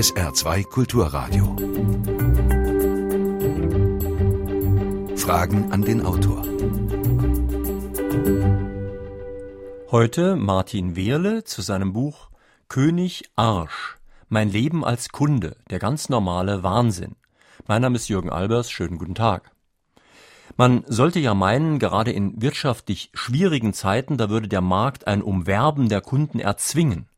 SR2 Kulturradio. Fragen an den Autor. Heute Martin Wehrle zu seinem Buch König Arsch. Mein Leben als Kunde. Der ganz normale Wahnsinn. Mein Name ist Jürgen Albers. Schönen guten Tag. Man sollte ja meinen, gerade in wirtschaftlich schwierigen Zeiten, da würde der Markt ein Umwerben der Kunden erzwingen.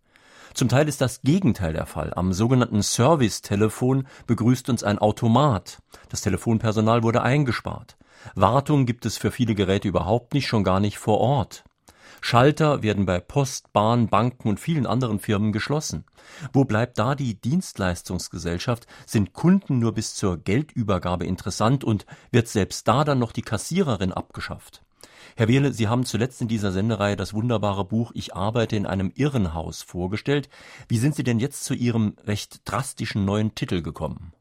Zum Teil ist das Gegenteil der Fall. Am sogenannten Service-Telefon begrüßt uns ein Automat. Das Telefonpersonal wurde eingespart. Wartung gibt es für viele Geräte überhaupt nicht, schon gar nicht vor Ort. Schalter werden bei Post, Bahn, Banken und vielen anderen Firmen geschlossen. Wo bleibt da die Dienstleistungsgesellschaft? Sind Kunden nur bis zur Geldübergabe interessant und wird selbst da dann noch die Kassiererin abgeschafft? Herr Wehle, Sie haben zuletzt in dieser Sendereihe das wunderbare Buch Ich arbeite in einem Irrenhaus vorgestellt. Wie sind Sie denn jetzt zu Ihrem recht drastischen neuen Titel gekommen?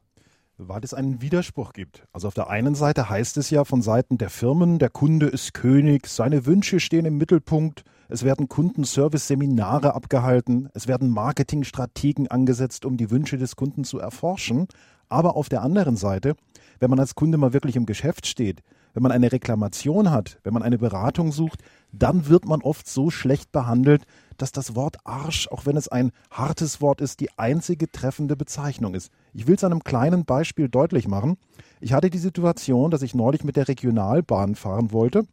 weil es einen Widerspruch gibt. Also auf der einen Seite heißt es ja von Seiten der Firmen, der Kunde ist König, seine Wünsche stehen im Mittelpunkt, es werden Kundenservice-Seminare abgehalten, es werden Marketingstrategen angesetzt, um die Wünsche des Kunden zu erforschen. Aber auf der anderen Seite, wenn man als Kunde mal wirklich im Geschäft steht, wenn man eine Reklamation hat, wenn man eine Beratung sucht, dann wird man oft so schlecht behandelt, dass das Wort Arsch, auch wenn es ein hartes Wort ist, die einzige treffende Bezeichnung ist. Ich will es an einem kleinen Beispiel deutlich machen. Ich hatte die Situation, dass ich neulich mit der Regionalbahn fahren wollte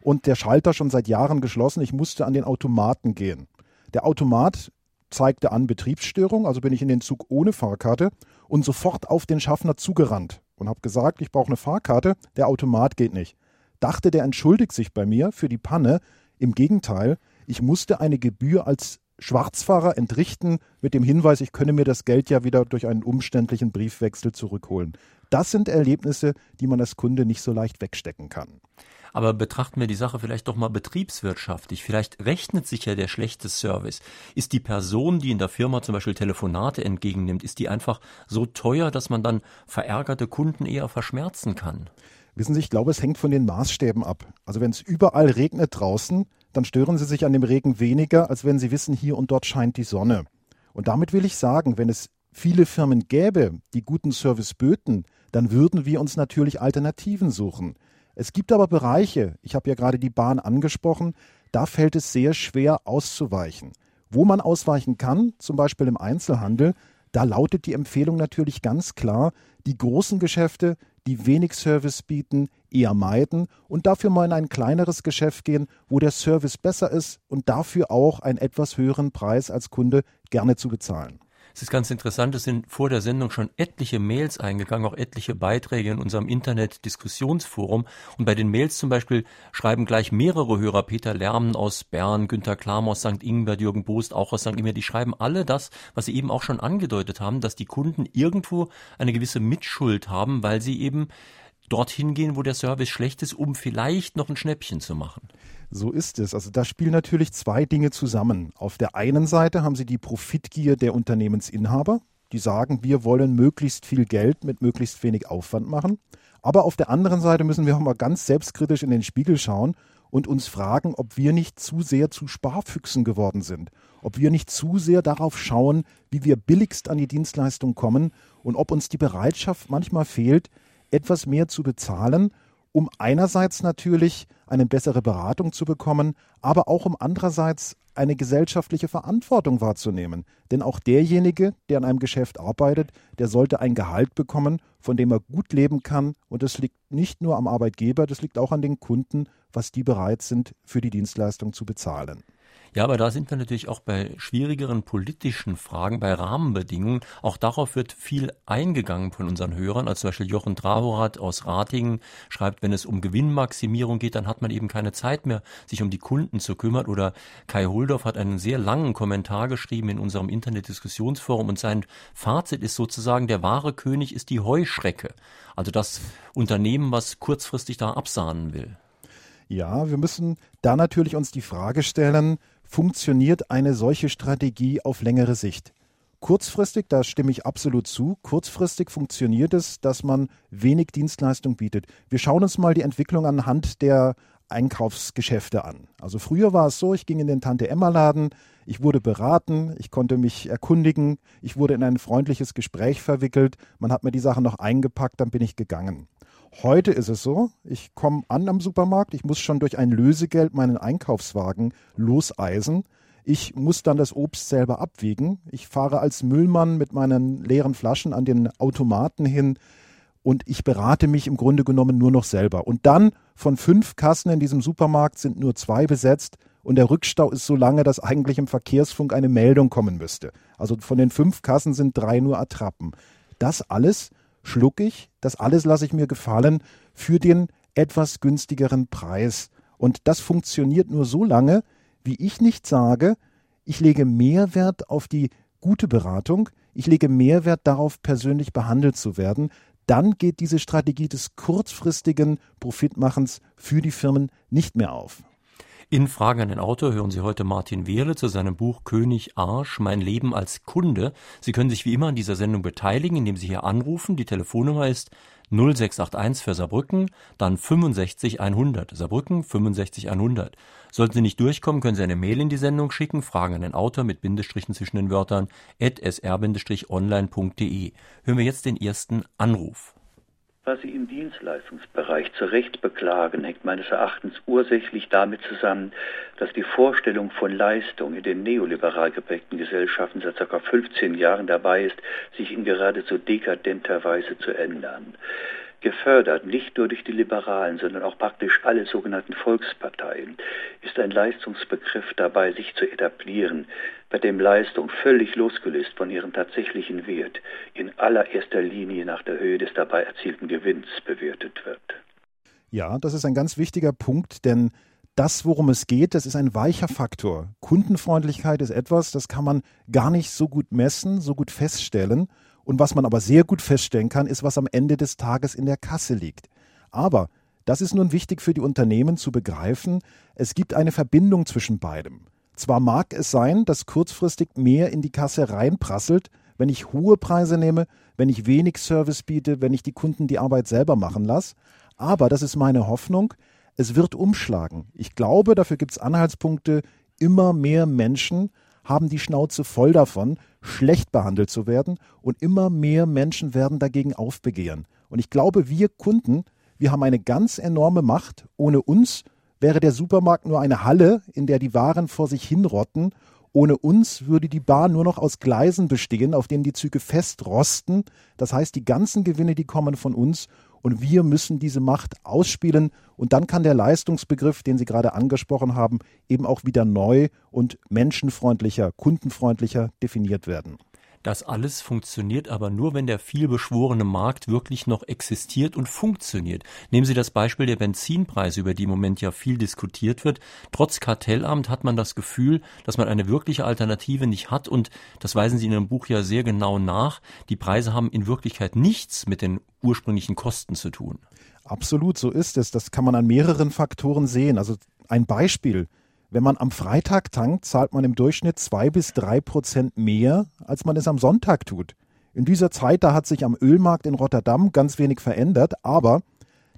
und der Schalter schon seit Jahren geschlossen. Ich musste an den Automaten gehen. Der Automat zeigte an Betriebsstörung, also bin ich in den Zug ohne Fahrkarte und sofort auf den Schaffner zugerannt und habe gesagt, ich brauche eine Fahrkarte, der Automat geht nicht. Dachte, der entschuldigt sich bei mir für die Panne. Im Gegenteil, ich musste eine Gebühr als Schwarzfahrer entrichten mit dem Hinweis, ich könne mir das Geld ja wieder durch einen umständlichen Briefwechsel zurückholen. Das sind Erlebnisse, die man als Kunde nicht so leicht wegstecken kann. Aber betrachten wir die Sache vielleicht doch mal betriebswirtschaftlich. Vielleicht rechnet sich ja der schlechte Service. Ist die Person, die in der Firma zum Beispiel Telefonate entgegennimmt, ist die einfach so teuer, dass man dann verärgerte Kunden eher verschmerzen kann? Wissen Sie, ich glaube, es hängt von den Maßstäben ab. Also wenn es überall regnet draußen, dann stören sie sich an dem Regen weniger, als wenn sie wissen, hier und dort scheint die Sonne. Und damit will ich sagen, wenn es viele Firmen gäbe, die guten Service böten, dann würden wir uns natürlich Alternativen suchen. Es gibt aber Bereiche, ich habe ja gerade die Bahn angesprochen, da fällt es sehr schwer auszuweichen. Wo man ausweichen kann, zum Beispiel im Einzelhandel, da lautet die Empfehlung natürlich ganz klar, die großen Geschäfte, die wenig Service bieten, eher meiden und dafür mal in ein kleineres Geschäft gehen, wo der Service besser ist und dafür auch einen etwas höheren Preis als Kunde gerne zu bezahlen. Es ist ganz interessant, es sind vor der Sendung schon etliche Mails eingegangen, auch etliche Beiträge in unserem Internet-Diskussionsforum. Und bei den Mails zum Beispiel schreiben gleich mehrere Hörer, Peter Lärmen aus Bern, Günter Klam aus St. Ingbert, Jürgen Boost auch aus St. Ingbert, die schreiben alle das, was sie eben auch schon angedeutet haben, dass die Kunden irgendwo eine gewisse Mitschuld haben, weil sie eben dorthin gehen, wo der Service schlecht ist, um vielleicht noch ein Schnäppchen zu machen. So ist es. Also da spielen natürlich zwei Dinge zusammen. Auf der einen Seite haben Sie die Profitgier der Unternehmensinhaber, die sagen, wir wollen möglichst viel Geld mit möglichst wenig Aufwand machen. Aber auf der anderen Seite müssen wir auch mal ganz selbstkritisch in den Spiegel schauen und uns fragen, ob wir nicht zu sehr zu Sparfüchsen geworden sind, ob wir nicht zu sehr darauf schauen, wie wir billigst an die Dienstleistung kommen und ob uns die Bereitschaft manchmal fehlt, etwas mehr zu bezahlen, um einerseits natürlich eine bessere Beratung zu bekommen, aber auch um andererseits eine gesellschaftliche Verantwortung wahrzunehmen. Denn auch derjenige, der an einem Geschäft arbeitet, der sollte ein Gehalt bekommen, von dem er gut leben kann. Und das liegt nicht nur am Arbeitgeber, das liegt auch an den Kunden, was die bereit sind, für die Dienstleistung zu bezahlen. Ja, aber da sind wir natürlich auch bei schwierigeren politischen Fragen, bei Rahmenbedingungen. Auch darauf wird viel eingegangen von unseren Hörern. Also zum Beispiel Jochen Drahorath aus Ratingen schreibt, wenn es um Gewinnmaximierung geht, dann hat man eben keine Zeit mehr, sich um die Kunden zu kümmern. Oder Kai Holdorf hat einen sehr langen Kommentar geschrieben in unserem Internetdiskussionsforum und sein Fazit ist sozusagen, der wahre König ist die Heuschrecke. Also das Unternehmen, was kurzfristig da absahnen will. Ja, wir müssen da natürlich uns die Frage stellen, funktioniert eine solche Strategie auf längere Sicht? Kurzfristig, da stimme ich absolut zu, kurzfristig funktioniert es, dass man wenig Dienstleistung bietet. Wir schauen uns mal die Entwicklung anhand der Einkaufsgeschäfte an. Also früher war es so, ich ging in den Tante-Emma-Laden, Ich wurde beraten, ich konnte mich erkundigen, ich wurde in ein freundliches Gespräch verwickelt, man hat mir die Sachen noch eingepackt, dann bin ich gegangen. Heute ist es so, ich komme an am Supermarkt, ich muss schon durch ein Lösegeld meinen Einkaufswagen loseisen. Ich muss dann das Obst selber abwiegen. Ich fahre als Müllmann mit meinen leeren Flaschen an den Automaten hin und ich berate mich im Grunde genommen nur noch selber. Und dann von fünf Kassen in diesem Supermarkt sind nur zwei besetzt und der Rückstau ist so lange, dass eigentlich im Verkehrsfunk eine Meldung kommen müsste. Also von den fünf Kassen sind drei nur Attrappen. Das alles schluck ich, das alles lasse ich mir gefallen für den etwas günstigeren Preis. Und das funktioniert nur so lange, wie ich nicht sage, ich lege mehr Wert auf die gute Beratung, ich lege mehr Wert darauf, persönlich behandelt zu werden, dann geht diese Strategie des kurzfristigen Profitmachens für die Firmen nicht mehr auf. In Fragen an den Autor hören Sie heute Martin Wehrle zu seinem Buch König Arsch, mein Leben als Kunde. Sie können sich wie immer an dieser Sendung beteiligen, indem Sie hier anrufen. Die Telefonnummer ist 0681 für Saarbrücken, dann 65 100. Saarbrücken 65 100. Sollten Sie nicht durchkommen, können Sie eine Mail in die Sendung schicken, Fragen an den Autor mit Bindestrichen zwischen den Wörtern at sr-online.de. Hören wir jetzt den ersten Anruf. Was Sie im Dienstleistungsbereich zu Recht beklagen, hängt meines Erachtens ursächlich damit zusammen, dass die Vorstellung von Leistung in den neoliberal geprägten Gesellschaften seit ca. 15 Jahren dabei ist, sich in geradezu dekadenter Weise zu ändern gefördert, nicht nur durch die Liberalen, sondern auch praktisch alle sogenannten Volksparteien, ist ein Leistungsbegriff dabei, sich zu etablieren, bei dem Leistung völlig losgelöst von ihrem tatsächlichen Wert in allererster Linie nach der Höhe des dabei erzielten Gewinns bewertet wird. Ja, das ist ein ganz wichtiger Punkt, denn das, worum es geht, das ist ein weicher Faktor. Kundenfreundlichkeit ist etwas, das kann man gar nicht so gut messen, so gut feststellen. Und was man aber sehr gut feststellen kann, ist, was am Ende des Tages in der Kasse liegt. Aber das ist nun wichtig für die Unternehmen zu begreifen, es gibt eine Verbindung zwischen beidem. Zwar mag es sein, dass kurzfristig mehr in die Kasse reinprasselt, wenn ich hohe Preise nehme, wenn ich wenig Service biete, wenn ich die Kunden die Arbeit selber machen lasse, aber das ist meine Hoffnung, es wird umschlagen. Ich glaube, dafür gibt es Anhaltspunkte, immer mehr Menschen haben die Schnauze voll davon, schlecht behandelt zu werden und immer mehr Menschen werden dagegen aufbegehren. Und ich glaube, wir Kunden, wir haben eine ganz enorme Macht. Ohne uns wäre der Supermarkt nur eine Halle, in der die Waren vor sich hinrotten. Ohne uns würde die Bahn nur noch aus Gleisen bestehen, auf denen die Züge festrosten. Das heißt, die ganzen Gewinne, die kommen von uns und wir müssen diese Macht ausspielen und dann kann der Leistungsbegriff, den Sie gerade angesprochen haben, eben auch wieder neu und menschenfreundlicher, kundenfreundlicher definiert werden. Das alles funktioniert aber nur, wenn der vielbeschworene Markt wirklich noch existiert und funktioniert. Nehmen Sie das Beispiel der Benzinpreise, über die im Moment ja viel diskutiert wird. Trotz Kartellamt hat man das Gefühl, dass man eine wirkliche Alternative nicht hat und das weisen Sie in Ihrem Buch ja sehr genau nach. Die Preise haben in Wirklichkeit nichts mit den ursprünglichen Kosten zu tun. Absolut, so ist es. Das kann man an mehreren Faktoren sehen. Also ein Beispiel. Wenn man am Freitag tankt, zahlt man im Durchschnitt zwei bis drei Prozent mehr, als man es am Sonntag tut. In dieser Zeit, da hat sich am Ölmarkt in Rotterdam ganz wenig verändert, aber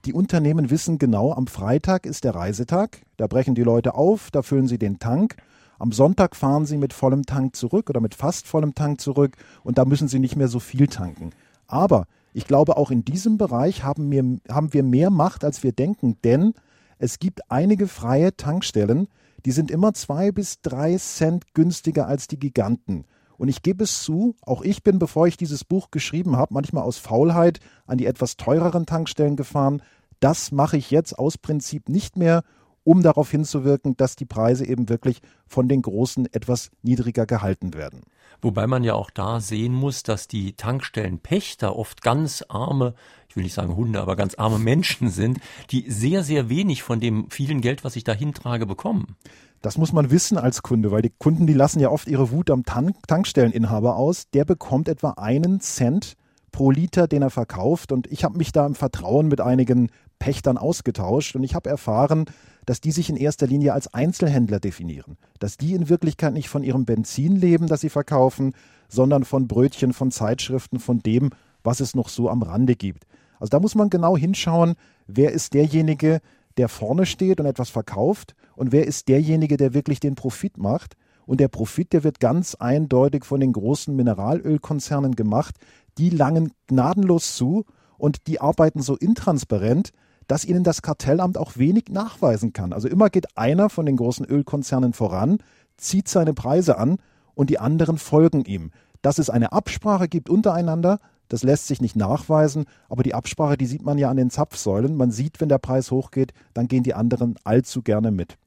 die Unternehmen wissen genau, am Freitag ist der Reisetag, da brechen die Leute auf, da füllen sie den Tank. Am Sonntag fahren sie mit vollem Tank zurück oder mit fast vollem Tank zurück und da müssen sie nicht mehr so viel tanken. Aber ich glaube, auch in diesem Bereich haben wir, haben wir mehr Macht, als wir denken, denn es gibt einige freie Tankstellen, die sind immer zwei bis drei Cent günstiger als die Giganten. Und ich gebe es zu, auch ich bin, bevor ich dieses Buch geschrieben habe, manchmal aus Faulheit an die etwas teureren Tankstellen gefahren. Das mache ich jetzt aus Prinzip nicht mehr, um darauf hinzuwirken, dass die Preise eben wirklich von den Großen etwas niedriger gehalten werden. Wobei man ja auch da sehen muss, dass die Tankstellenpächter oft ganz arme, ich will nicht sagen Hunde, aber ganz arme Menschen sind, die sehr, sehr wenig von dem vielen Geld, was ich da hintrage, bekommen. Das muss man wissen als Kunde, weil die Kunden, die lassen ja oft ihre Wut am Tank Tankstelleninhaber aus. Der bekommt etwa einen Cent pro Liter, den er verkauft. Und ich habe mich da im Vertrauen mit einigen Pächtern ausgetauscht und ich habe erfahren, dass die sich in erster Linie als Einzelhändler definieren, dass die in Wirklichkeit nicht von ihrem Benzin leben, das sie verkaufen, sondern von Brötchen, von Zeitschriften, von dem, was es noch so am Rande gibt. Also da muss man genau hinschauen, wer ist derjenige, der vorne steht und etwas verkauft und wer ist derjenige, der wirklich den Profit macht. Und der Profit, der wird ganz eindeutig von den großen Mineralölkonzernen gemacht. Die langen gnadenlos zu und die arbeiten so intransparent, dass ihnen das Kartellamt auch wenig nachweisen kann. Also immer geht einer von den großen Ölkonzernen voran, zieht seine Preise an und die anderen folgen ihm. Dass es eine Absprache gibt untereinander, das lässt sich nicht nachweisen, aber die Absprache, die sieht man ja an den Zapfsäulen. Man sieht, wenn der Preis hochgeht, dann gehen die anderen allzu gerne mit.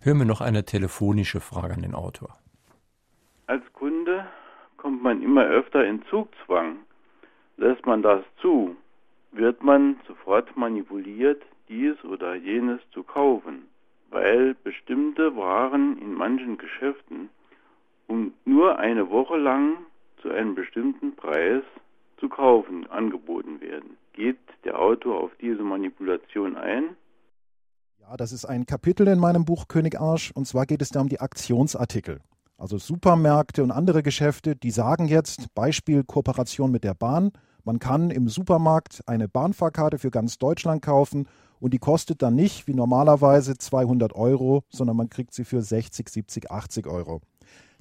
Hören wir noch eine telefonische Frage an den Autor. Als Kunde kommt man immer öfter in Zugzwang. Lässt man das zu, wird man sofort manipuliert, dies oder jenes zu kaufen, weil bestimmte Waren in manchen Geschäften um nur eine Woche lang zu einem bestimmten Preis zu kaufen angeboten werden. Geht der Autor auf diese Manipulation ein? Ja, das ist ein Kapitel in meinem Buch König Arsch und zwar geht es da um die Aktionsartikel. Also Supermärkte und andere Geschäfte, die sagen jetzt, Beispiel Kooperation mit der Bahn, man kann im Supermarkt eine Bahnfahrkarte für ganz Deutschland kaufen und die kostet dann nicht wie normalerweise 200 Euro, sondern man kriegt sie für 60, 70, 80 Euro.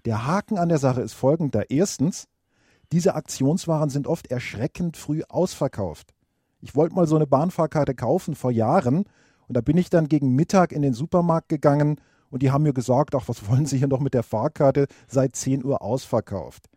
Der Haken an der Sache ist folgender. Erstens, diese Aktionswaren sind oft erschreckend früh ausverkauft. Ich wollte mal so eine Bahnfahrkarte kaufen vor Jahren und da bin ich dann gegen Mittag in den Supermarkt gegangen und die haben mir gesagt, ach, was wollen Sie hier noch mit der Fahrkarte, seit 10 Uhr ausverkauft.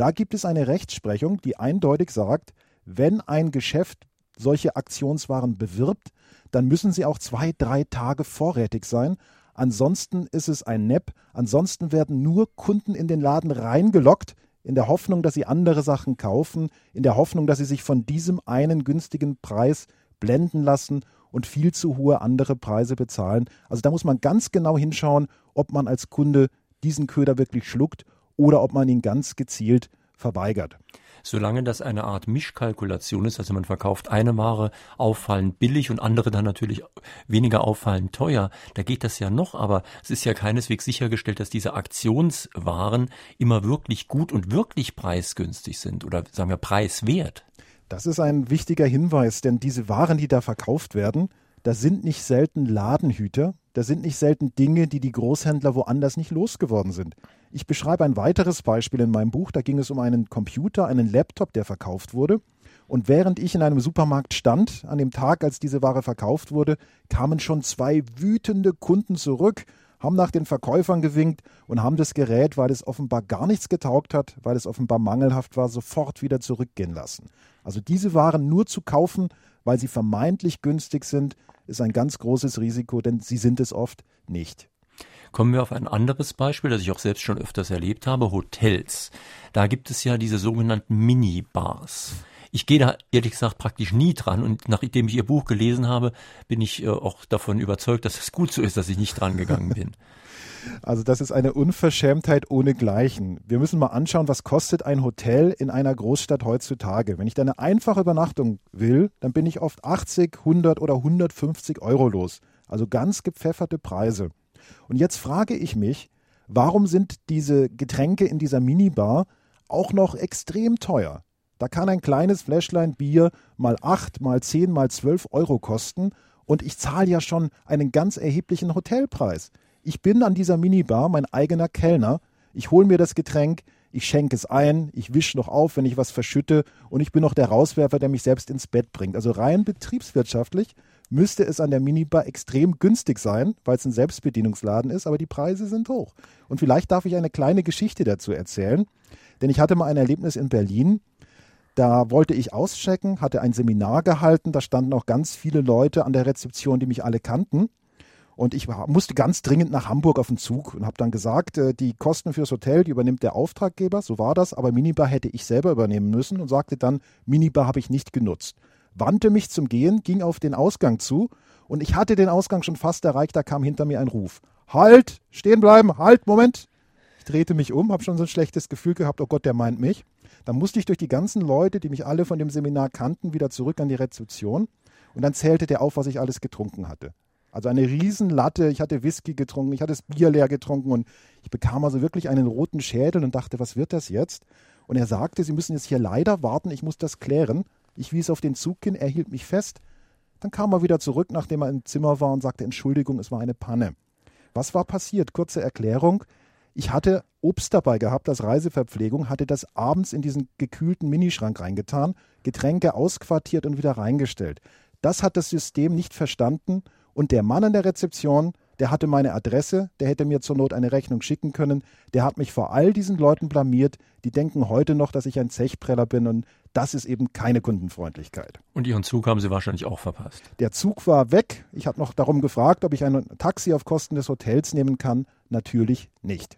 Da gibt es eine Rechtsprechung, die eindeutig sagt, wenn ein Geschäft solche Aktionswaren bewirbt, dann müssen sie auch zwei, drei Tage vorrätig sein. Ansonsten ist es ein Nepp. Ansonsten werden nur Kunden in den Laden reingelockt, in der Hoffnung, dass sie andere Sachen kaufen, in der Hoffnung, dass sie sich von diesem einen günstigen Preis blenden lassen und viel zu hohe andere Preise bezahlen. Also da muss man ganz genau hinschauen, ob man als Kunde diesen Köder wirklich schluckt oder ob man ihn ganz gezielt verweigert. Solange das eine Art Mischkalkulation ist, also man verkauft eine Ware auffallend billig und andere dann natürlich weniger auffallend teuer, da geht das ja noch, aber es ist ja keineswegs sichergestellt, dass diese Aktionswaren immer wirklich gut und wirklich preisgünstig sind oder sagen wir preiswert. Das ist ein wichtiger Hinweis, denn diese Waren, die da verkauft werden, das sind nicht selten Ladenhüter, das sind nicht selten Dinge, die die Großhändler woanders nicht losgeworden sind. Ich beschreibe ein weiteres Beispiel in meinem Buch. Da ging es um einen Computer, einen Laptop, der verkauft wurde. Und während ich in einem Supermarkt stand, an dem Tag, als diese Ware verkauft wurde, kamen schon zwei wütende Kunden zurück, haben nach den Verkäufern gewinkt und haben das Gerät, weil es offenbar gar nichts getaugt hat, weil es offenbar mangelhaft war, sofort wieder zurückgehen lassen. Also diese Waren nur zu kaufen, weil sie vermeintlich günstig sind, ist ein ganz großes Risiko, denn sie sind es oft nicht. Kommen wir auf ein anderes Beispiel, das ich auch selbst schon öfters erlebt habe, Hotels. Da gibt es ja diese sogenannten Minibars. Ich gehe da ehrlich gesagt praktisch nie dran und nachdem ich Ihr Buch gelesen habe, bin ich äh, auch davon überzeugt, dass es gut so ist, dass ich nicht dran gegangen bin. Also das ist eine Unverschämtheit ohnegleichen. Wir müssen mal anschauen, was kostet ein Hotel in einer Großstadt heutzutage. Wenn ich da eine einfache Übernachtung will, dann bin ich oft 80, 100 oder 150 Euro los. Also ganz gepfefferte Preise. Und jetzt frage ich mich, warum sind diese Getränke in dieser Minibar auch noch extrem teuer? Da kann ein kleines Fläschlein Bier mal 8, mal 10, mal 12 Euro kosten und ich zahle ja schon einen ganz erheblichen Hotelpreis. Ich bin an dieser Minibar mein eigener Kellner. Ich hole mir das Getränk, ich schenke es ein, ich wische noch auf, wenn ich was verschütte und ich bin noch der Rauswerfer, der mich selbst ins Bett bringt. Also rein betriebswirtschaftlich müsste es an der Minibar extrem günstig sein, weil es ein Selbstbedienungsladen ist, aber die Preise sind hoch. Und vielleicht darf ich eine kleine Geschichte dazu erzählen, denn ich hatte mal ein Erlebnis in Berlin. Da wollte ich auschecken, hatte ein Seminar gehalten, da standen auch ganz viele Leute an der Rezeption, die mich alle kannten. Und ich musste ganz dringend nach Hamburg auf den Zug und habe dann gesagt, äh, die Kosten fürs Hotel, die übernimmt der Auftraggeber, so war das, aber Minibar hätte ich selber übernehmen müssen und sagte dann, Minibar habe ich nicht genutzt. Wandte mich zum Gehen, ging auf den Ausgang zu und ich hatte den Ausgang schon fast erreicht, da kam hinter mir ein Ruf. Halt, stehen bleiben, halt, Moment. Ich drehte mich um, habe schon so ein schlechtes Gefühl gehabt, oh Gott, der meint mich. Dann musste ich durch die ganzen Leute, die mich alle von dem Seminar kannten, wieder zurück an die Rezeption und dann zählte der auf, was ich alles getrunken hatte. Also eine Riesenlatte. Ich hatte Whisky getrunken, ich hatte das Bier leer getrunken und ich bekam also wirklich einen roten Schädel und dachte, was wird das jetzt? Und er sagte, Sie müssen jetzt hier leider warten, ich muss das klären. Ich wies auf den Zug hin, er hielt mich fest. Dann kam er wieder zurück, nachdem er im Zimmer war und sagte, Entschuldigung, es war eine Panne. Was war passiert? Kurze Erklärung. Ich hatte Obst dabei gehabt als Reiseverpflegung, hatte das abends in diesen gekühlten Minischrank reingetan, Getränke ausquartiert und wieder reingestellt. Das hat das System nicht verstanden und der Mann an der Rezeption, der hatte meine Adresse, der hätte mir zur Not eine Rechnung schicken können, der hat mich vor all diesen Leuten blamiert, die denken heute noch, dass ich ein Zechpreller bin und das ist eben keine Kundenfreundlichkeit. Und Ihren Zug haben Sie wahrscheinlich auch verpasst. Der Zug war weg. Ich habe noch darum gefragt, ob ich ein Taxi auf Kosten des Hotels nehmen kann. Natürlich nicht.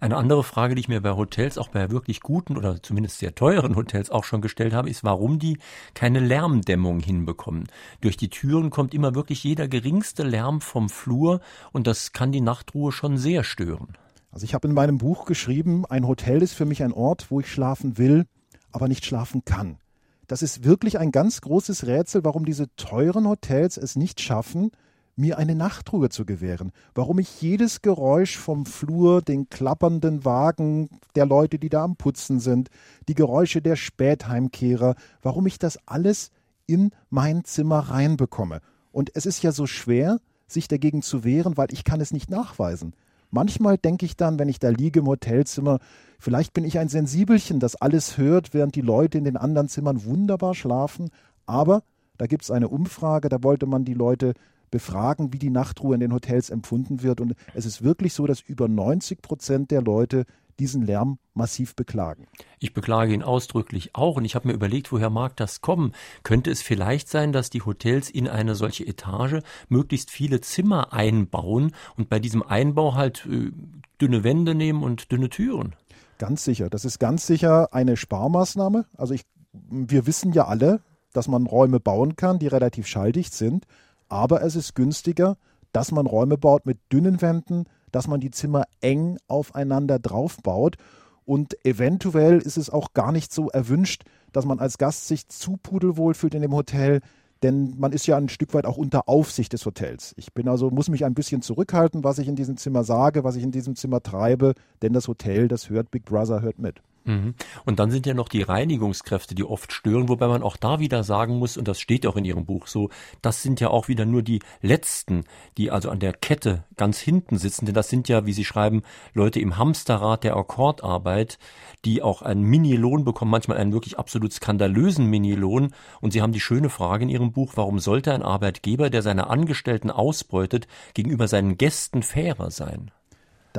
Eine andere Frage, die ich mir bei Hotels, auch bei wirklich guten oder zumindest sehr teuren Hotels auch schon gestellt habe, ist, warum die keine Lärmdämmung hinbekommen. Durch die Türen kommt immer wirklich jeder geringste Lärm vom Flur und das kann die Nachtruhe schon sehr stören. Also ich habe in meinem Buch geschrieben, ein Hotel ist für mich ein Ort, wo ich schlafen will, aber nicht schlafen kann. Das ist wirklich ein ganz großes Rätsel, warum diese teuren Hotels es nicht schaffen, mir eine Nachtruhe zu gewähren, warum ich jedes Geräusch vom Flur, den klappernden Wagen der Leute, die da am Putzen sind, die Geräusche der Spätheimkehrer, warum ich das alles in mein Zimmer reinbekomme. Und es ist ja so schwer, sich dagegen zu wehren, weil ich kann es nicht nachweisen. Manchmal denke ich dann, wenn ich da liege im Hotelzimmer, vielleicht bin ich ein Sensibelchen, das alles hört, während die Leute in den anderen Zimmern wunderbar schlafen. Aber da gibt es eine Umfrage, da wollte man die Leute befragen, wie die Nachtruhe in den Hotels empfunden wird. Und es ist wirklich so, dass über 90 Prozent der Leute diesen Lärm massiv beklagen. Ich beklage ihn ausdrücklich auch und ich habe mir überlegt, woher mag das kommen? Könnte es vielleicht sein, dass die Hotels in eine solche Etage möglichst viele Zimmer einbauen und bei diesem Einbau halt äh, dünne Wände nehmen und dünne Türen? Ganz sicher. Das ist ganz sicher eine Sparmaßnahme. Also ich, wir wissen ja alle, dass man Räume bauen kann, die relativ schalldicht sind aber es ist günstiger, dass man Räume baut mit dünnen Wänden, dass man die Zimmer eng aufeinander draufbaut und eventuell ist es auch gar nicht so erwünscht, dass man als Gast sich zu pudelwohl fühlt in dem Hotel, denn man ist ja ein Stück weit auch unter Aufsicht des Hotels. Ich bin also, muss mich ein bisschen zurückhalten, was ich in diesem Zimmer sage, was ich in diesem Zimmer treibe, denn das Hotel, das hört Big Brother, hört mit. Mhm. Und dann sind ja noch die Reinigungskräfte, die oft stören, wobei man auch da wieder sagen muss, und das steht auch in Ihrem Buch so, das sind ja auch wieder nur die Letzten, die also an der Kette ganz hinten sitzen, denn das sind ja, wie Sie schreiben, Leute im Hamsterrad der Akkordarbeit, die auch einen Mini-Lohn bekommen, manchmal einen wirklich absolut skandalösen Mini-Lohn. Und Sie haben die schöne Frage in Ihrem Buch, warum sollte ein Arbeitgeber, der seine Angestellten ausbeutet, gegenüber seinen Gästen fairer sein?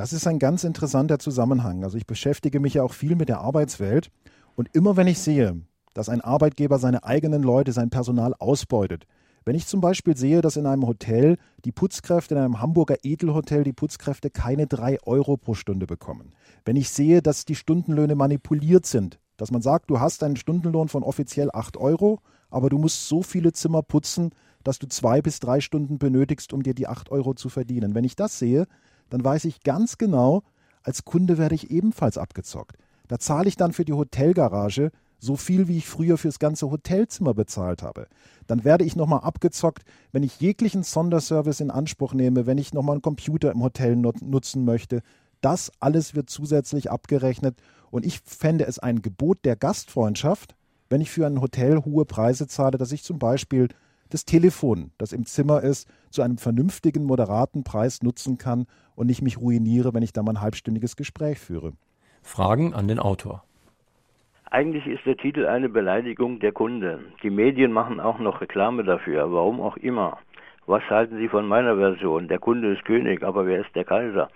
Das ist ein ganz interessanter Zusammenhang. Also ich beschäftige mich ja auch viel mit der Arbeitswelt und immer wenn ich sehe, dass ein Arbeitgeber seine eigenen Leute, sein Personal ausbeutet, wenn ich zum Beispiel sehe, dass in einem Hotel die Putzkräfte, in einem Hamburger Edelhotel die Putzkräfte keine drei Euro pro Stunde bekommen, wenn ich sehe, dass die Stundenlöhne manipuliert sind, dass man sagt, du hast einen Stundenlohn von offiziell acht Euro, aber du musst so viele Zimmer putzen, dass du zwei bis drei Stunden benötigst, um dir die acht Euro zu verdienen. Wenn ich das sehe, dann weiß ich ganz genau, als Kunde werde ich ebenfalls abgezockt. Da zahle ich dann für die Hotelgarage so viel, wie ich früher fürs ganze Hotelzimmer bezahlt habe. Dann werde ich nochmal abgezockt, wenn ich jeglichen Sonderservice in Anspruch nehme, wenn ich nochmal einen Computer im Hotel nutzen möchte. Das alles wird zusätzlich abgerechnet und ich fände es ein Gebot der Gastfreundschaft, wenn ich für ein Hotel hohe Preise zahle, dass ich zum Beispiel das Telefon, das im Zimmer ist, zu einem vernünftigen, moderaten Preis nutzen kann und nicht mich ruiniere, wenn ich da mal ein halbstündiges Gespräch führe. Fragen an den Autor. Eigentlich ist der Titel eine Beleidigung der Kunde. Die Medien machen auch noch Reklame dafür, warum auch immer. Was halten Sie von meiner Version? Der Kunde ist König, aber wer ist der Kaiser?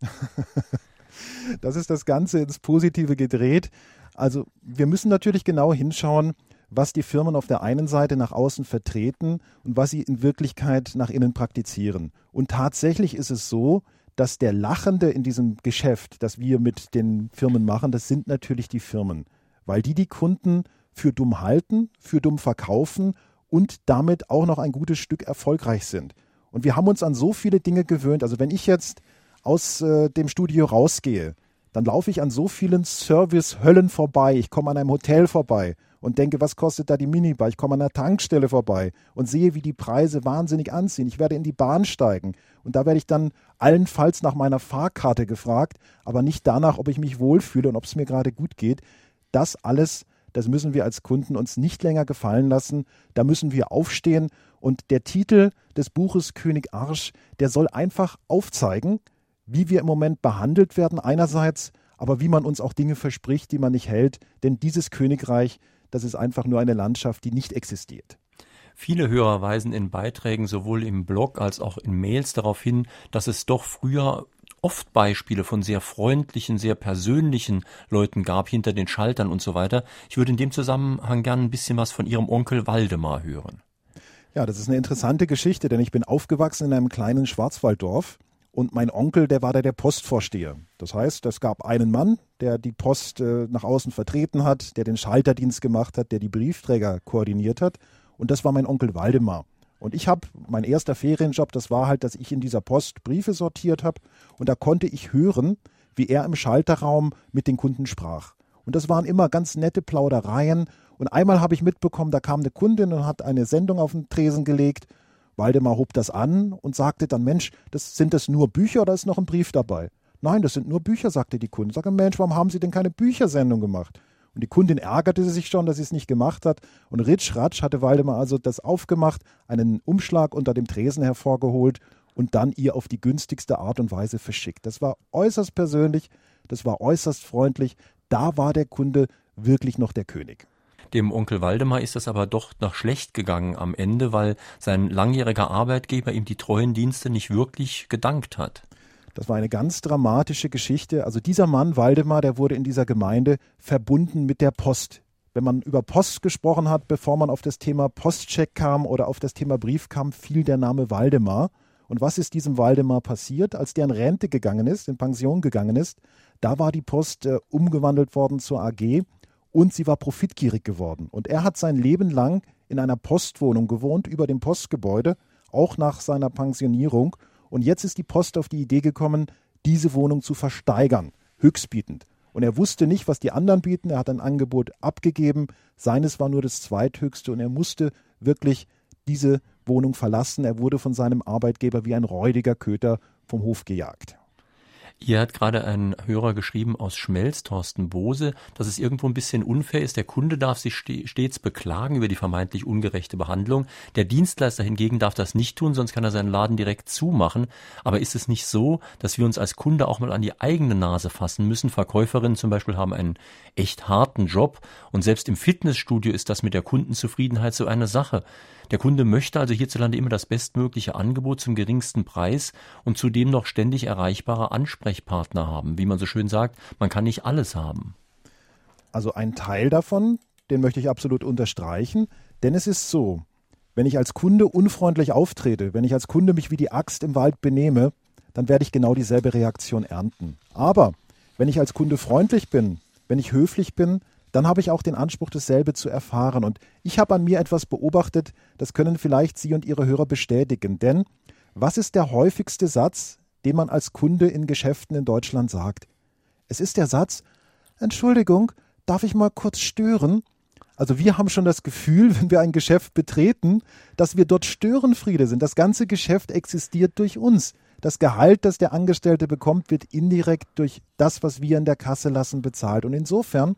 das ist das Ganze ins Positive gedreht. Also wir müssen natürlich genau hinschauen, was die Firmen auf der einen Seite nach außen vertreten und was sie in Wirklichkeit nach innen praktizieren. Und tatsächlich ist es so, dass der Lachende in diesem Geschäft, das wir mit den Firmen machen, das sind natürlich die Firmen, weil die die Kunden für dumm halten, für dumm verkaufen und damit auch noch ein gutes Stück erfolgreich sind. Und wir haben uns an so viele Dinge gewöhnt. Also wenn ich jetzt aus äh, dem Studio rausgehe, dann laufe ich an so vielen Service-Höllen vorbei. Ich komme an einem Hotel vorbei und denke, was kostet da die Minibar? Ich komme an einer Tankstelle vorbei und sehe, wie die Preise wahnsinnig anziehen. Ich werde in die Bahn steigen und da werde ich dann allenfalls nach meiner Fahrkarte gefragt, aber nicht danach, ob ich mich wohlfühle und ob es mir gerade gut geht. Das alles, das müssen wir als Kunden uns nicht länger gefallen lassen. Da müssen wir aufstehen und der Titel des Buches König Arsch, der soll einfach aufzeigen, wie wir im Moment behandelt werden einerseits, aber wie man uns auch Dinge verspricht, die man nicht hält. Denn dieses Königreich, das ist einfach nur eine Landschaft, die nicht existiert. Viele Hörer weisen in Beiträgen sowohl im Blog als auch in Mails darauf hin, dass es doch früher oft Beispiele von sehr freundlichen, sehr persönlichen Leuten gab hinter den Schaltern und so weiter. Ich würde in dem Zusammenhang gerne ein bisschen was von Ihrem Onkel Waldemar hören. Ja, das ist eine interessante Geschichte, denn ich bin aufgewachsen in einem kleinen Schwarzwalddorf und mein Onkel, der war da der Postvorsteher. Das heißt, es gab einen Mann, der die Post äh, nach außen vertreten hat, der den Schalterdienst gemacht hat, der die Briefträger koordiniert hat und das war mein Onkel Waldemar. Und ich habe, mein erster Ferienjob, das war halt, dass ich in dieser Post Briefe sortiert habe und da konnte ich hören, wie er im Schalterraum mit den Kunden sprach. Und das waren immer ganz nette Plaudereien. Und einmal habe ich mitbekommen, da kam eine Kundin und hat eine Sendung auf den Tresen gelegt. Waldemar hob das an und sagte dann, Mensch, das, sind das nur Bücher oder ist noch ein Brief dabei? Nein, das sind nur Bücher, sagte die Kundin. Sage, Mensch, warum haben Sie denn keine Büchersendung gemacht? Und die Kundin ärgerte sich schon, dass sie es nicht gemacht hat. Und Ritsch Ratsch hatte Waldemar also das aufgemacht, einen Umschlag unter dem Tresen hervorgeholt und dann ihr auf die günstigste Art und Weise verschickt. Das war äußerst persönlich, das war äußerst freundlich. Da war der Kunde wirklich noch der König. Dem Onkel Waldemar ist das aber doch noch schlecht gegangen am Ende, weil sein langjähriger Arbeitgeber ihm die treuen Dienste nicht wirklich gedankt hat. Das war eine ganz dramatische Geschichte. Also dieser Mann, Waldemar, der wurde in dieser Gemeinde verbunden mit der Post. Wenn man über Post gesprochen hat, bevor man auf das Thema Postcheck kam oder auf das Thema Brief kam, fiel der Name Waldemar. Und was ist diesem Waldemar passiert? Als der in Rente gegangen ist, in Pension gegangen ist, da war die Post äh, umgewandelt worden zur AG und sie war profitgierig geworden. Und er hat sein Leben lang in einer Postwohnung gewohnt, über dem Postgebäude, auch nach seiner Pensionierung. Und jetzt ist die Post auf die Idee gekommen, diese Wohnung zu versteigern, höchstbietend. Und er wusste nicht, was die anderen bieten. Er hat ein Angebot abgegeben. Seines war nur das zweithöchste und er musste wirklich diese Wohnung verlassen. Er wurde von seinem Arbeitgeber wie ein räudiger Köter vom Hof gejagt. Hier hat gerade ein Hörer geschrieben aus Schmelz, Thorsten Bose, dass es irgendwo ein bisschen unfair ist. Der Kunde darf sich stets beklagen über die vermeintlich ungerechte Behandlung. Der Dienstleister hingegen darf das nicht tun, sonst kann er seinen Laden direkt zumachen. Aber ist es nicht so, dass wir uns als Kunde auch mal an die eigene Nase fassen müssen? Verkäuferinnen zum Beispiel haben einen echt harten Job und selbst im Fitnessstudio ist das mit der Kundenzufriedenheit so eine Sache. Der Kunde möchte also hierzulande immer das bestmögliche Angebot zum geringsten Preis und zudem noch ständig erreichbare Ansprechpartner haben. Wie man so schön sagt, man kann nicht alles haben. Also ein Teil davon, den möchte ich absolut unterstreichen, denn es ist so, wenn ich als Kunde unfreundlich auftrete, wenn ich als Kunde mich wie die Axt im Wald benehme, dann werde ich genau dieselbe Reaktion ernten. Aber wenn ich als Kunde freundlich bin, wenn ich höflich bin, dann habe ich auch den Anspruch, dasselbe zu erfahren. Und ich habe an mir etwas beobachtet, das können vielleicht Sie und Ihre Hörer bestätigen. Denn was ist der häufigste Satz, den man als Kunde in Geschäften in Deutschland sagt? Es ist der Satz, Entschuldigung, darf ich mal kurz stören? Also wir haben schon das Gefühl, wenn wir ein Geschäft betreten, dass wir dort Störenfriede sind. Das ganze Geschäft existiert durch uns. Das Gehalt, das der Angestellte bekommt, wird indirekt durch das, was wir in der Kasse lassen, bezahlt. Und insofern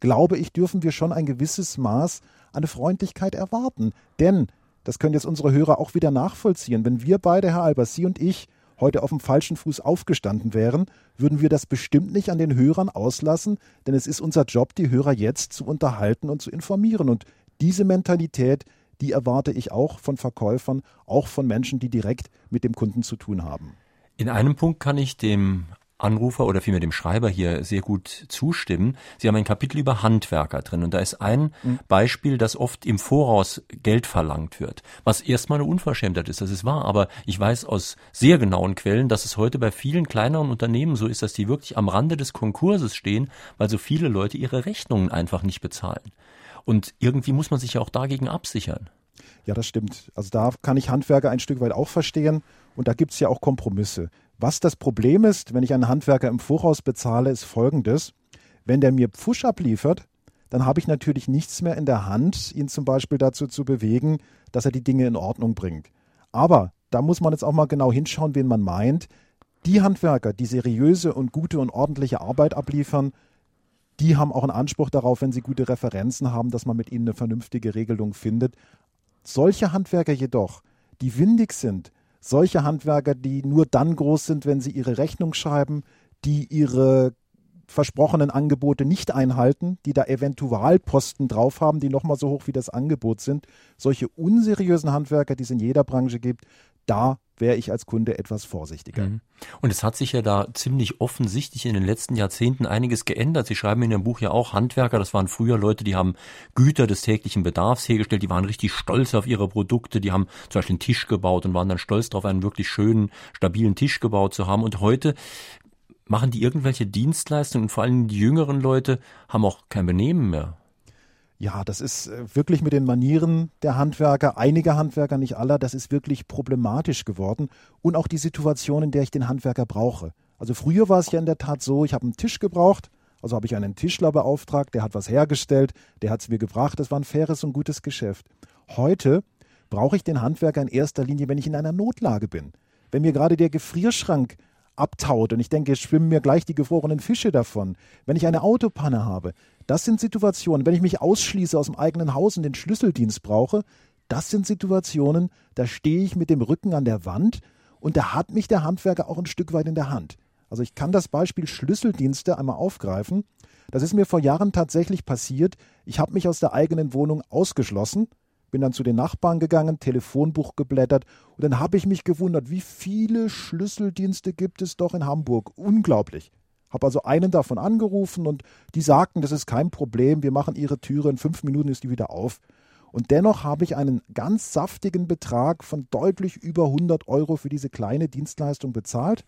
glaube ich, dürfen wir schon ein gewisses Maß an Freundlichkeit erwarten. Denn, das können jetzt unsere Hörer auch wieder nachvollziehen, wenn wir beide, Herr Albers, Sie und ich, heute auf dem falschen Fuß aufgestanden wären, würden wir das bestimmt nicht an den Hörern auslassen, denn es ist unser Job, die Hörer jetzt zu unterhalten und zu informieren. Und diese Mentalität, die erwarte ich auch von Verkäufern, auch von Menschen, die direkt mit dem Kunden zu tun haben. In einem Punkt kann ich dem Anrufer oder vielmehr dem Schreiber hier sehr gut zustimmen. Sie haben ein Kapitel über Handwerker drin und da ist ein mhm. Beispiel, dass oft im Voraus Geld verlangt wird, was erstmal eine Unverschämtheit ist, das ist wahr, aber ich weiß aus sehr genauen Quellen, dass es heute bei vielen kleineren Unternehmen so ist, dass die wirklich am Rande des Konkurses stehen, weil so viele Leute ihre Rechnungen einfach nicht bezahlen. Und irgendwie muss man sich ja auch dagegen absichern. Ja, das stimmt. Also da kann ich Handwerker ein Stück weit auch verstehen und da gibt es ja auch Kompromisse. Was das Problem ist, wenn ich einen Handwerker im Voraus bezahle, ist folgendes. Wenn der mir Pfusch abliefert, dann habe ich natürlich nichts mehr in der Hand, ihn zum Beispiel dazu zu bewegen, dass er die Dinge in Ordnung bringt. Aber da muss man jetzt auch mal genau hinschauen, wen man meint. Die Handwerker, die seriöse und gute und ordentliche Arbeit abliefern, die haben auch einen Anspruch darauf, wenn sie gute Referenzen haben, dass man mit ihnen eine vernünftige Regelung findet. Solche Handwerker jedoch, die windig sind, solche Handwerker, die nur dann groß sind, wenn sie ihre Rechnung schreiben, die ihre versprochenen Angebote nicht einhalten, die da Eventualposten drauf haben, die nochmal so hoch wie das Angebot sind. Solche unseriösen Handwerker, die es in jeder Branche gibt, da wäre ich als Kunde etwas vorsichtiger. Mhm. Und es hat sich ja da ziemlich offensichtlich in den letzten Jahrzehnten einiges geändert. Sie schreiben in Ihrem Buch ja auch Handwerker, das waren früher Leute, die haben Güter des täglichen Bedarfs hergestellt, die waren richtig stolz auf ihre Produkte, die haben zum Beispiel einen Tisch gebaut und waren dann stolz darauf, einen wirklich schönen, stabilen Tisch gebaut zu haben. Und heute machen die irgendwelche Dienstleistungen und vor allem die jüngeren Leute haben auch kein Benehmen mehr. Ja, das ist äh, wirklich mit den Manieren der Handwerker, einiger Handwerker, nicht aller, das ist wirklich problematisch geworden. Und auch die Situation, in der ich den Handwerker brauche. Also früher war es ja in der Tat so, ich habe einen Tisch gebraucht, also habe ich einen Tischler beauftragt, der hat was hergestellt, der hat es mir gebracht, das war ein faires und gutes Geschäft. Heute brauche ich den Handwerker in erster Linie, wenn ich in einer Notlage bin. Wenn mir gerade der Gefrierschrank abtaut und ich denke, es schwimmen mir gleich die gefrorenen Fische davon. Wenn ich eine Autopanne habe, das sind Situationen, wenn ich mich ausschließe aus dem eigenen Haus und den Schlüsseldienst brauche, das sind Situationen, da stehe ich mit dem Rücken an der Wand und da hat mich der Handwerker auch ein Stück weit in der Hand. Also ich kann das Beispiel Schlüsseldienste einmal aufgreifen. Das ist mir vor Jahren tatsächlich passiert. Ich habe mich aus der eigenen Wohnung ausgeschlossen, bin dann zu den Nachbarn gegangen, Telefonbuch geblättert und dann habe ich mich gewundert, wie viele Schlüsseldienste gibt es doch in Hamburg. Unglaublich. Habe also einen davon angerufen und die sagten, das ist kein Problem, wir machen ihre Türe, in fünf Minuten ist die wieder auf. Und dennoch habe ich einen ganz saftigen Betrag von deutlich über 100 Euro für diese kleine Dienstleistung bezahlt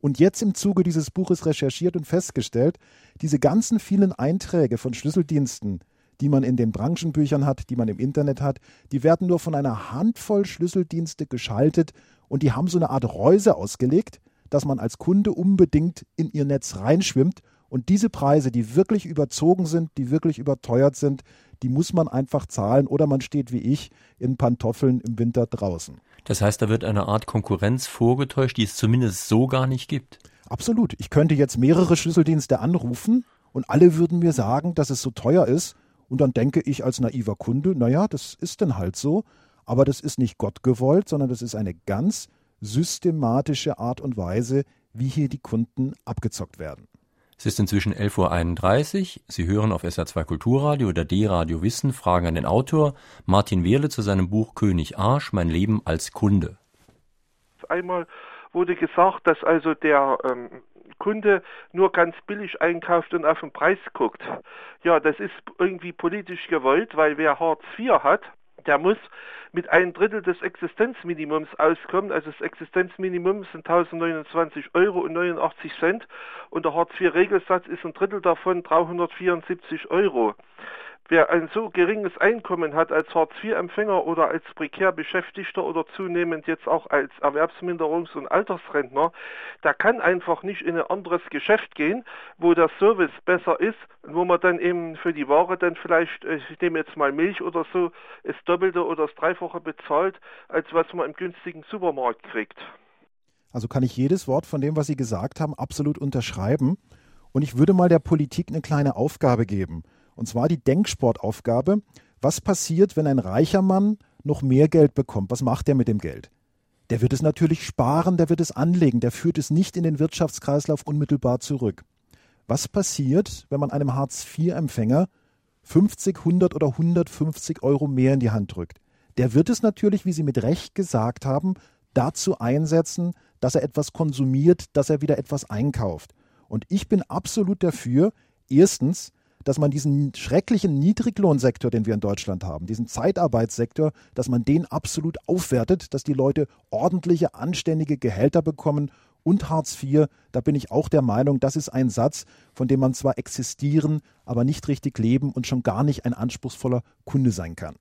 und jetzt im Zuge dieses Buches recherchiert und festgestellt, diese ganzen vielen Einträge von Schlüsseldiensten, die man in den Branchenbüchern hat, die man im Internet hat, die werden nur von einer Handvoll Schlüsseldienste geschaltet und die haben so eine Art Reuse ausgelegt, dass man als Kunde unbedingt in ihr Netz reinschwimmt. Und diese Preise, die wirklich überzogen sind, die wirklich überteuert sind, die muss man einfach zahlen oder man steht wie ich in Pantoffeln im Winter draußen. Das heißt, da wird eine Art Konkurrenz vorgetäuscht, die es zumindest so gar nicht gibt. Absolut. Ich könnte jetzt mehrere Schlüsseldienste anrufen und alle würden mir sagen, dass es so teuer ist. Und dann denke ich als naiver Kunde, naja, das ist denn halt so. Aber das ist nicht Gott gewollt, sondern das ist eine ganz systematische Art und Weise, wie hier die Kunden abgezockt werden. Es ist inzwischen 11.31 Uhr. Sie hören auf SR2 Kulturradio oder D-Radio Wissen Fragen an den Autor Martin Wehrle zu seinem Buch König Arsch, mein Leben als Kunde. Einmal wurde gesagt, dass also der ähm, Kunde nur ganz billig einkauft und auf den Preis guckt. Ja, das ist irgendwie politisch gewollt, weil wer Hartz IV hat, der muss mit einem Drittel des Existenzminimums auskommen. Also das Existenzminimum sind 1029 Euro und 89 Cent und der Hartz-IV-Regelsatz ist ein Drittel davon 374 Euro. Wer ein so geringes Einkommen hat als Hartz-IV-Empfänger oder als prekär Beschäftigter oder zunehmend jetzt auch als Erwerbsminderungs- und Altersrentner, der kann einfach nicht in ein anderes Geschäft gehen, wo der Service besser ist und wo man dann eben für die Ware dann vielleicht, äh, ich nehme jetzt mal Milch oder so, das Doppelte oder das Dreifache bezahlt, als was man im günstigen Supermarkt kriegt. Also kann ich jedes Wort von dem, was Sie gesagt haben, absolut unterschreiben. Und ich würde mal der Politik eine kleine Aufgabe geben. Und zwar die Denksportaufgabe. Was passiert, wenn ein reicher Mann noch mehr Geld bekommt? Was macht er mit dem Geld? Der wird es natürlich sparen, der wird es anlegen, der führt es nicht in den Wirtschaftskreislauf unmittelbar zurück. Was passiert, wenn man einem Hartz-IV-Empfänger 50, 100 oder 150 Euro mehr in die Hand drückt? Der wird es natürlich, wie Sie mit Recht gesagt haben, dazu einsetzen, dass er etwas konsumiert, dass er wieder etwas einkauft. Und ich bin absolut dafür, erstens, dass man diesen schrecklichen Niedriglohnsektor, den wir in Deutschland haben, diesen Zeitarbeitssektor, dass man den absolut aufwertet, dass die Leute ordentliche, anständige Gehälter bekommen und Hartz IV, da bin ich auch der Meinung, das ist ein Satz, von dem man zwar existieren, aber nicht richtig leben und schon gar nicht ein anspruchsvoller Kunde sein kann.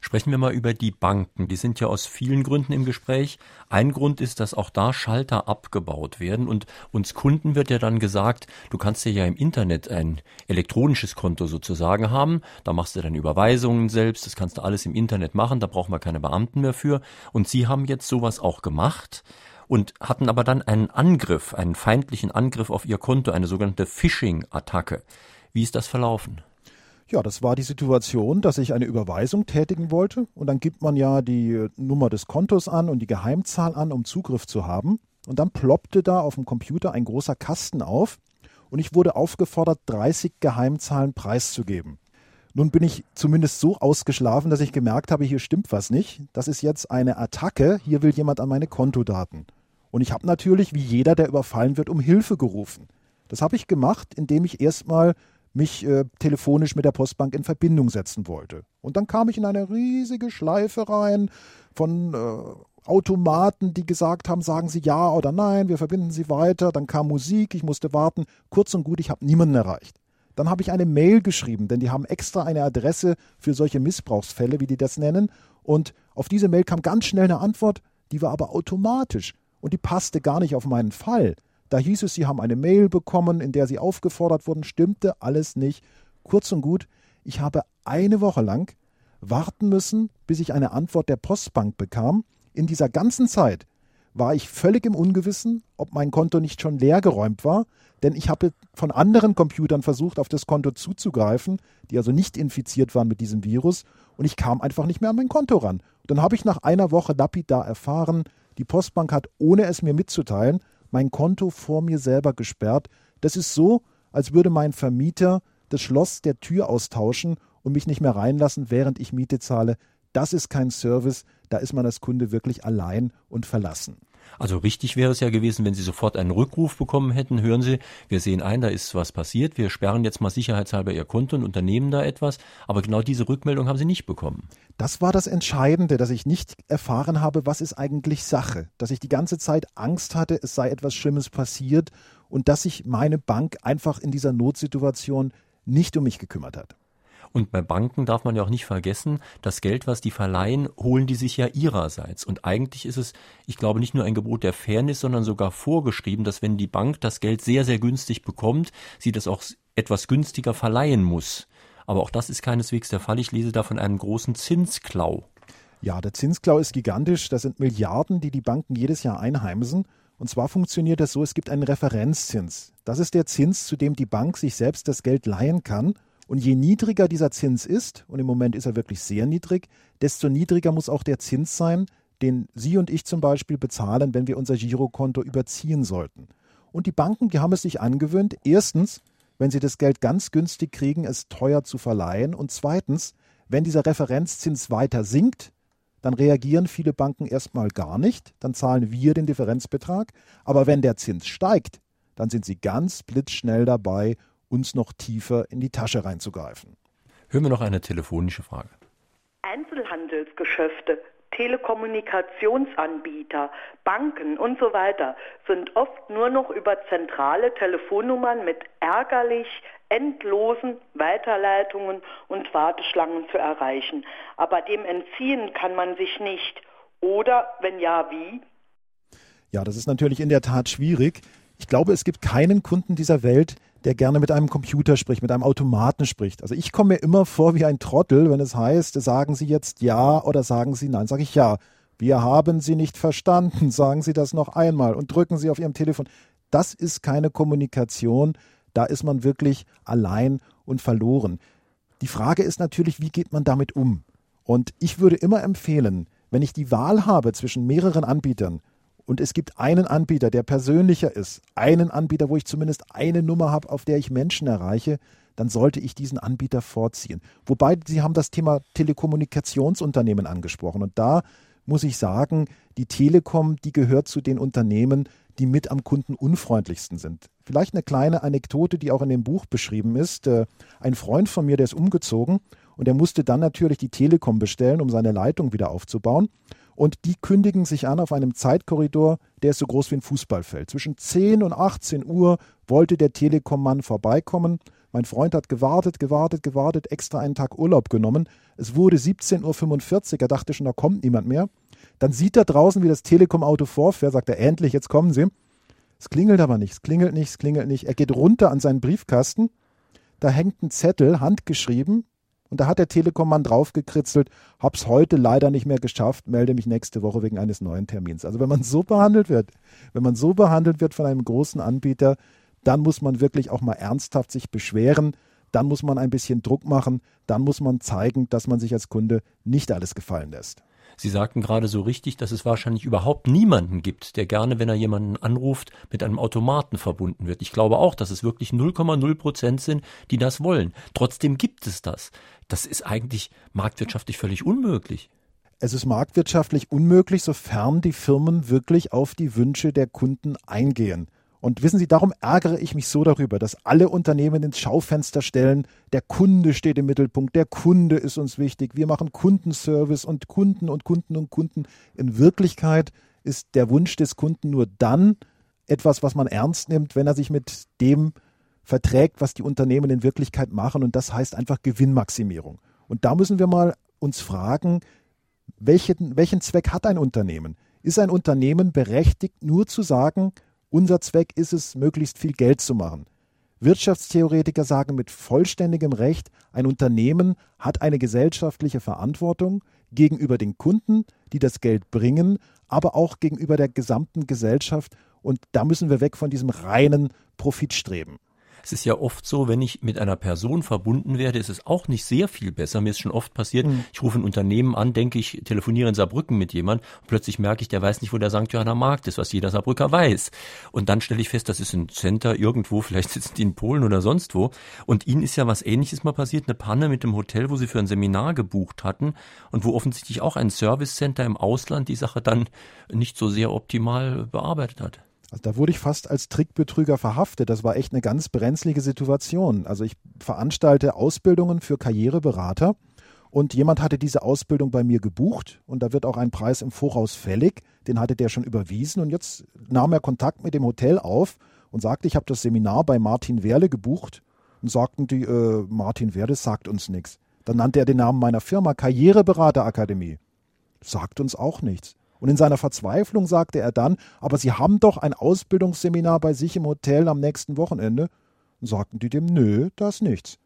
Sprechen wir mal über die Banken. Die sind ja aus vielen Gründen im Gespräch. Ein Grund ist, dass auch da Schalter abgebaut werden und uns Kunden wird ja dann gesagt, du kannst ja im Internet ein elektronisches Konto sozusagen haben. Da machst du dann Überweisungen selbst. Das kannst du alles im Internet machen. Da brauchen wir keine Beamten mehr für. Und Sie haben jetzt sowas auch gemacht und hatten aber dann einen Angriff, einen feindlichen Angriff auf Ihr Konto, eine sogenannte Phishing-Attacke. Wie ist das verlaufen? Ja, das war die Situation, dass ich eine Überweisung tätigen wollte und dann gibt man ja die Nummer des Kontos an und die Geheimzahl an, um Zugriff zu haben. Und dann ploppte da auf dem Computer ein großer Kasten auf und ich wurde aufgefordert, 30 Geheimzahlen preiszugeben. Nun bin ich zumindest so ausgeschlafen, dass ich gemerkt habe, hier stimmt was nicht. Das ist jetzt eine Attacke, hier will jemand an meine Kontodaten. Und ich habe natürlich, wie jeder, der überfallen wird, um Hilfe gerufen. Das habe ich gemacht, indem ich erstmal mich äh, telefonisch mit der Postbank in Verbindung setzen wollte. Und dann kam ich in eine riesige Schleife rein von äh, Automaten, die gesagt haben, sagen Sie ja oder nein, wir verbinden Sie weiter. Dann kam Musik, ich musste warten. Kurz und gut, ich habe niemanden erreicht. Dann habe ich eine Mail geschrieben, denn die haben extra eine Adresse für solche Missbrauchsfälle, wie die das nennen. Und auf diese Mail kam ganz schnell eine Antwort, die war aber automatisch und die passte gar nicht auf meinen Fall. Da hieß es, sie haben eine Mail bekommen, in der sie aufgefordert wurden, stimmte alles nicht. Kurz und gut, ich habe eine Woche lang warten müssen, bis ich eine Antwort der Postbank bekam. In dieser ganzen Zeit war ich völlig im Ungewissen, ob mein Konto nicht schon leergeräumt war, denn ich habe von anderen Computern versucht, auf das Konto zuzugreifen, die also nicht infiziert waren mit diesem Virus, und ich kam einfach nicht mehr an mein Konto ran. Dann habe ich nach einer Woche lapidar erfahren, die Postbank hat, ohne es mir mitzuteilen, mein Konto vor mir selber gesperrt. Das ist so, als würde mein Vermieter das Schloss der Tür austauschen und mich nicht mehr reinlassen, während ich Miete zahle. Das ist kein Service, da ist man als Kunde wirklich allein und verlassen. Also richtig wäre es ja gewesen, wenn Sie sofort einen Rückruf bekommen hätten. Hören Sie, wir sehen ein, da ist was passiert. Wir sperren jetzt mal sicherheitshalber Ihr Konto und unternehmen da etwas. Aber genau diese Rückmeldung haben Sie nicht bekommen. Das war das Entscheidende, dass ich nicht erfahren habe, was ist eigentlich Sache. Dass ich die ganze Zeit Angst hatte, es sei etwas Schlimmes passiert und dass sich meine Bank einfach in dieser Notsituation nicht um mich gekümmert hat. Und bei Banken darf man ja auch nicht vergessen, das Geld, was die verleihen, holen die sich ja ihrerseits. Und eigentlich ist es, ich glaube, nicht nur ein Gebot der Fairness, sondern sogar vorgeschrieben, dass wenn die Bank das Geld sehr, sehr günstig bekommt, sie das auch etwas günstiger verleihen muss. Aber auch das ist keineswegs der Fall. Ich lese da von einem großen Zinsklau. Ja, der Zinsklau ist gigantisch. Das sind Milliarden, die die Banken jedes Jahr einheimsen. Und zwar funktioniert das so, es gibt einen Referenzzins. Das ist der Zins, zu dem die Bank sich selbst das Geld leihen kann. Und je niedriger dieser Zins ist, und im Moment ist er wirklich sehr niedrig, desto niedriger muss auch der Zins sein, den Sie und ich zum Beispiel bezahlen, wenn wir unser Girokonto überziehen sollten. Und die Banken, die haben es sich angewöhnt, erstens, wenn sie das Geld ganz günstig kriegen, es teuer zu verleihen, und zweitens, wenn dieser Referenzzins weiter sinkt, dann reagieren viele Banken erstmal gar nicht, dann zahlen wir den Differenzbetrag, aber wenn der Zins steigt, dann sind sie ganz blitzschnell dabei uns noch tiefer in die Tasche reinzugreifen. Hören wir noch eine telefonische Frage. Einzelhandelsgeschäfte, Telekommunikationsanbieter, Banken und so weiter sind oft nur noch über zentrale Telefonnummern mit ärgerlich endlosen Weiterleitungen und Warteschlangen zu erreichen. Aber dem entziehen kann man sich nicht. Oder, wenn ja, wie? Ja, das ist natürlich in der Tat schwierig. Ich glaube, es gibt keinen Kunden dieser Welt, der gerne mit einem Computer spricht, mit einem Automaten spricht. Also ich komme mir immer vor wie ein Trottel, wenn es heißt, sagen Sie jetzt ja oder sagen Sie nein. Sage ich ja. Wir haben Sie nicht verstanden. Sagen Sie das noch einmal und drücken Sie auf Ihrem Telefon. Das ist keine Kommunikation. Da ist man wirklich allein und verloren. Die Frage ist natürlich, wie geht man damit um? Und ich würde immer empfehlen, wenn ich die Wahl habe zwischen mehreren Anbietern, und es gibt einen Anbieter, der persönlicher ist, einen Anbieter, wo ich zumindest eine Nummer habe, auf der ich Menschen erreiche, dann sollte ich diesen Anbieter vorziehen. Wobei Sie haben das Thema Telekommunikationsunternehmen angesprochen und da muss ich sagen, die Telekom, die gehört zu den Unternehmen, die mit am Kunden unfreundlichsten sind. Vielleicht eine kleine Anekdote, die auch in dem Buch beschrieben ist. Äh, ein Freund von mir, der ist umgezogen und er musste dann natürlich die Telekom bestellen, um seine Leitung wieder aufzubauen. Und die kündigen sich an auf einem Zeitkorridor, der ist so groß wie ein Fußballfeld. Zwischen 10 und 18 Uhr wollte der Telekom-Mann vorbeikommen. Mein Freund hat gewartet, gewartet, gewartet, extra einen Tag Urlaub genommen. Es wurde 17.45 Uhr, er dachte schon, da kommt niemand mehr. Dann sieht er draußen, wie das Telekom-Auto vorfährt, sagt er, endlich, jetzt kommen sie. Es klingelt aber nicht, es klingelt nicht, es klingelt nicht. Er geht runter an seinen Briefkasten. Da hängt ein Zettel, handgeschrieben, und da hat der Telekom-Mann draufgekritzelt, hab's heute leider nicht mehr geschafft, melde mich nächste Woche wegen eines neuen Termins. Also wenn man so behandelt wird, wenn man so behandelt wird von einem großen Anbieter, dann muss man wirklich auch mal ernsthaft sich beschweren, dann muss man ein bisschen Druck machen, dann muss man zeigen, dass man sich als Kunde nicht alles gefallen lässt. Sie sagten gerade so richtig, dass es wahrscheinlich überhaupt niemanden gibt, der gerne, wenn er jemanden anruft, mit einem Automaten verbunden wird. Ich glaube auch, dass es wirklich 0,0 Prozent sind, die das wollen. Trotzdem gibt es das. Das ist eigentlich marktwirtschaftlich völlig unmöglich. Es ist marktwirtschaftlich unmöglich, sofern die Firmen wirklich auf die Wünsche der Kunden eingehen. Und wissen Sie, darum ärgere ich mich so darüber, dass alle Unternehmen ins Schaufenster stellen, der Kunde steht im Mittelpunkt, der Kunde ist uns wichtig, wir machen Kundenservice und Kunden und Kunden und Kunden. In Wirklichkeit ist der Wunsch des Kunden nur dann etwas, was man ernst nimmt, wenn er sich mit dem verträgt, was die Unternehmen in Wirklichkeit machen. Und das heißt einfach Gewinnmaximierung. Und da müssen wir mal uns fragen, welchen, welchen Zweck hat ein Unternehmen? Ist ein Unternehmen berechtigt, nur zu sagen, unser Zweck ist es, möglichst viel Geld zu machen. Wirtschaftstheoretiker sagen mit vollständigem Recht, ein Unternehmen hat eine gesellschaftliche Verantwortung gegenüber den Kunden, die das Geld bringen, aber auch gegenüber der gesamten Gesellschaft. Und da müssen wir weg von diesem reinen Profitstreben. Es ist ja oft so, wenn ich mit einer Person verbunden werde, ist es auch nicht sehr viel besser. Mir ist schon oft passiert, mhm. ich rufe ein Unternehmen an, denke ich, telefoniere in Saarbrücken mit jemand und plötzlich merke ich, der weiß nicht, wo der St. Johanna Markt ist, was jeder Saarbrücker weiß. Und dann stelle ich fest, das ist ein Center irgendwo, vielleicht sitzen die in Polen oder sonst wo. Und ihnen ist ja was ähnliches mal passiert, eine Panne mit dem Hotel, wo sie für ein Seminar gebucht hatten und wo offensichtlich auch ein Service Center im Ausland die Sache dann nicht so sehr optimal bearbeitet hat. Also da wurde ich fast als Trickbetrüger verhaftet. Das war echt eine ganz brenzlige Situation. Also ich veranstalte Ausbildungen für Karriereberater und jemand hatte diese Ausbildung bei mir gebucht und da wird auch ein Preis im Voraus fällig. Den hatte der schon überwiesen und jetzt nahm er Kontakt mit dem Hotel auf und sagte, ich habe das Seminar bei Martin Werle gebucht und sagten die, äh, Martin Werle sagt uns nichts. Dann nannte er den Namen meiner Firma Karriereberaterakademie. Sagt uns auch nichts. Und in seiner Verzweiflung sagte er dann, aber Sie haben doch ein Ausbildungsseminar bei sich im Hotel am nächsten Wochenende. Und sagten die dem, nö, das nichts.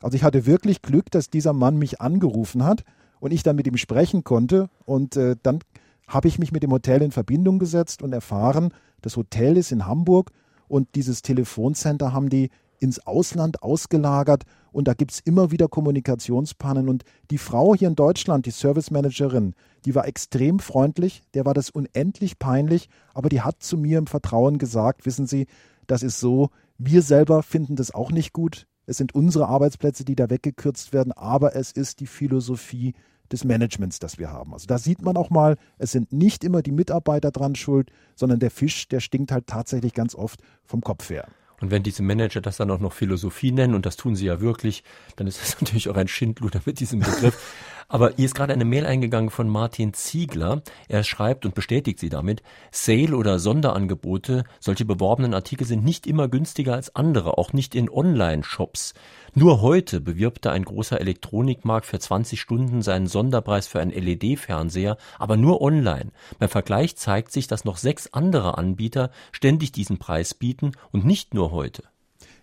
Also ich hatte wirklich Glück, dass dieser Mann mich angerufen hat und ich dann mit ihm sprechen konnte. Und äh, dann habe ich mich mit dem Hotel in Verbindung gesetzt und erfahren, das Hotel ist in Hamburg und dieses Telefoncenter haben die ins Ausland ausgelagert und da gibt es immer wieder Kommunikationspannen. Und die Frau hier in Deutschland, die Service Managerin, die war extrem freundlich, der war das unendlich peinlich, aber die hat zu mir im Vertrauen gesagt, wissen Sie, das ist so, wir selber finden das auch nicht gut. Es sind unsere Arbeitsplätze, die da weggekürzt werden, aber es ist die Philosophie des Managements, das wir haben. Also da sieht man auch mal, es sind nicht immer die Mitarbeiter dran schuld, sondern der Fisch, der stinkt halt tatsächlich ganz oft vom Kopf her. Und wenn diese Manager das dann auch noch Philosophie nennen, und das tun sie ja wirklich, dann ist das natürlich auch ein Schindluder mit diesem Begriff. Aber hier ist gerade eine Mail eingegangen von Martin Ziegler. Er schreibt und bestätigt sie damit, Sale oder Sonderangebote, solche beworbenen Artikel sind nicht immer günstiger als andere, auch nicht in Online-Shops. Nur heute bewirbt da ein großer Elektronikmarkt für 20 Stunden seinen Sonderpreis für einen LED-Fernseher, aber nur online. Beim Vergleich zeigt sich, dass noch sechs andere Anbieter ständig diesen Preis bieten und nicht nur heute.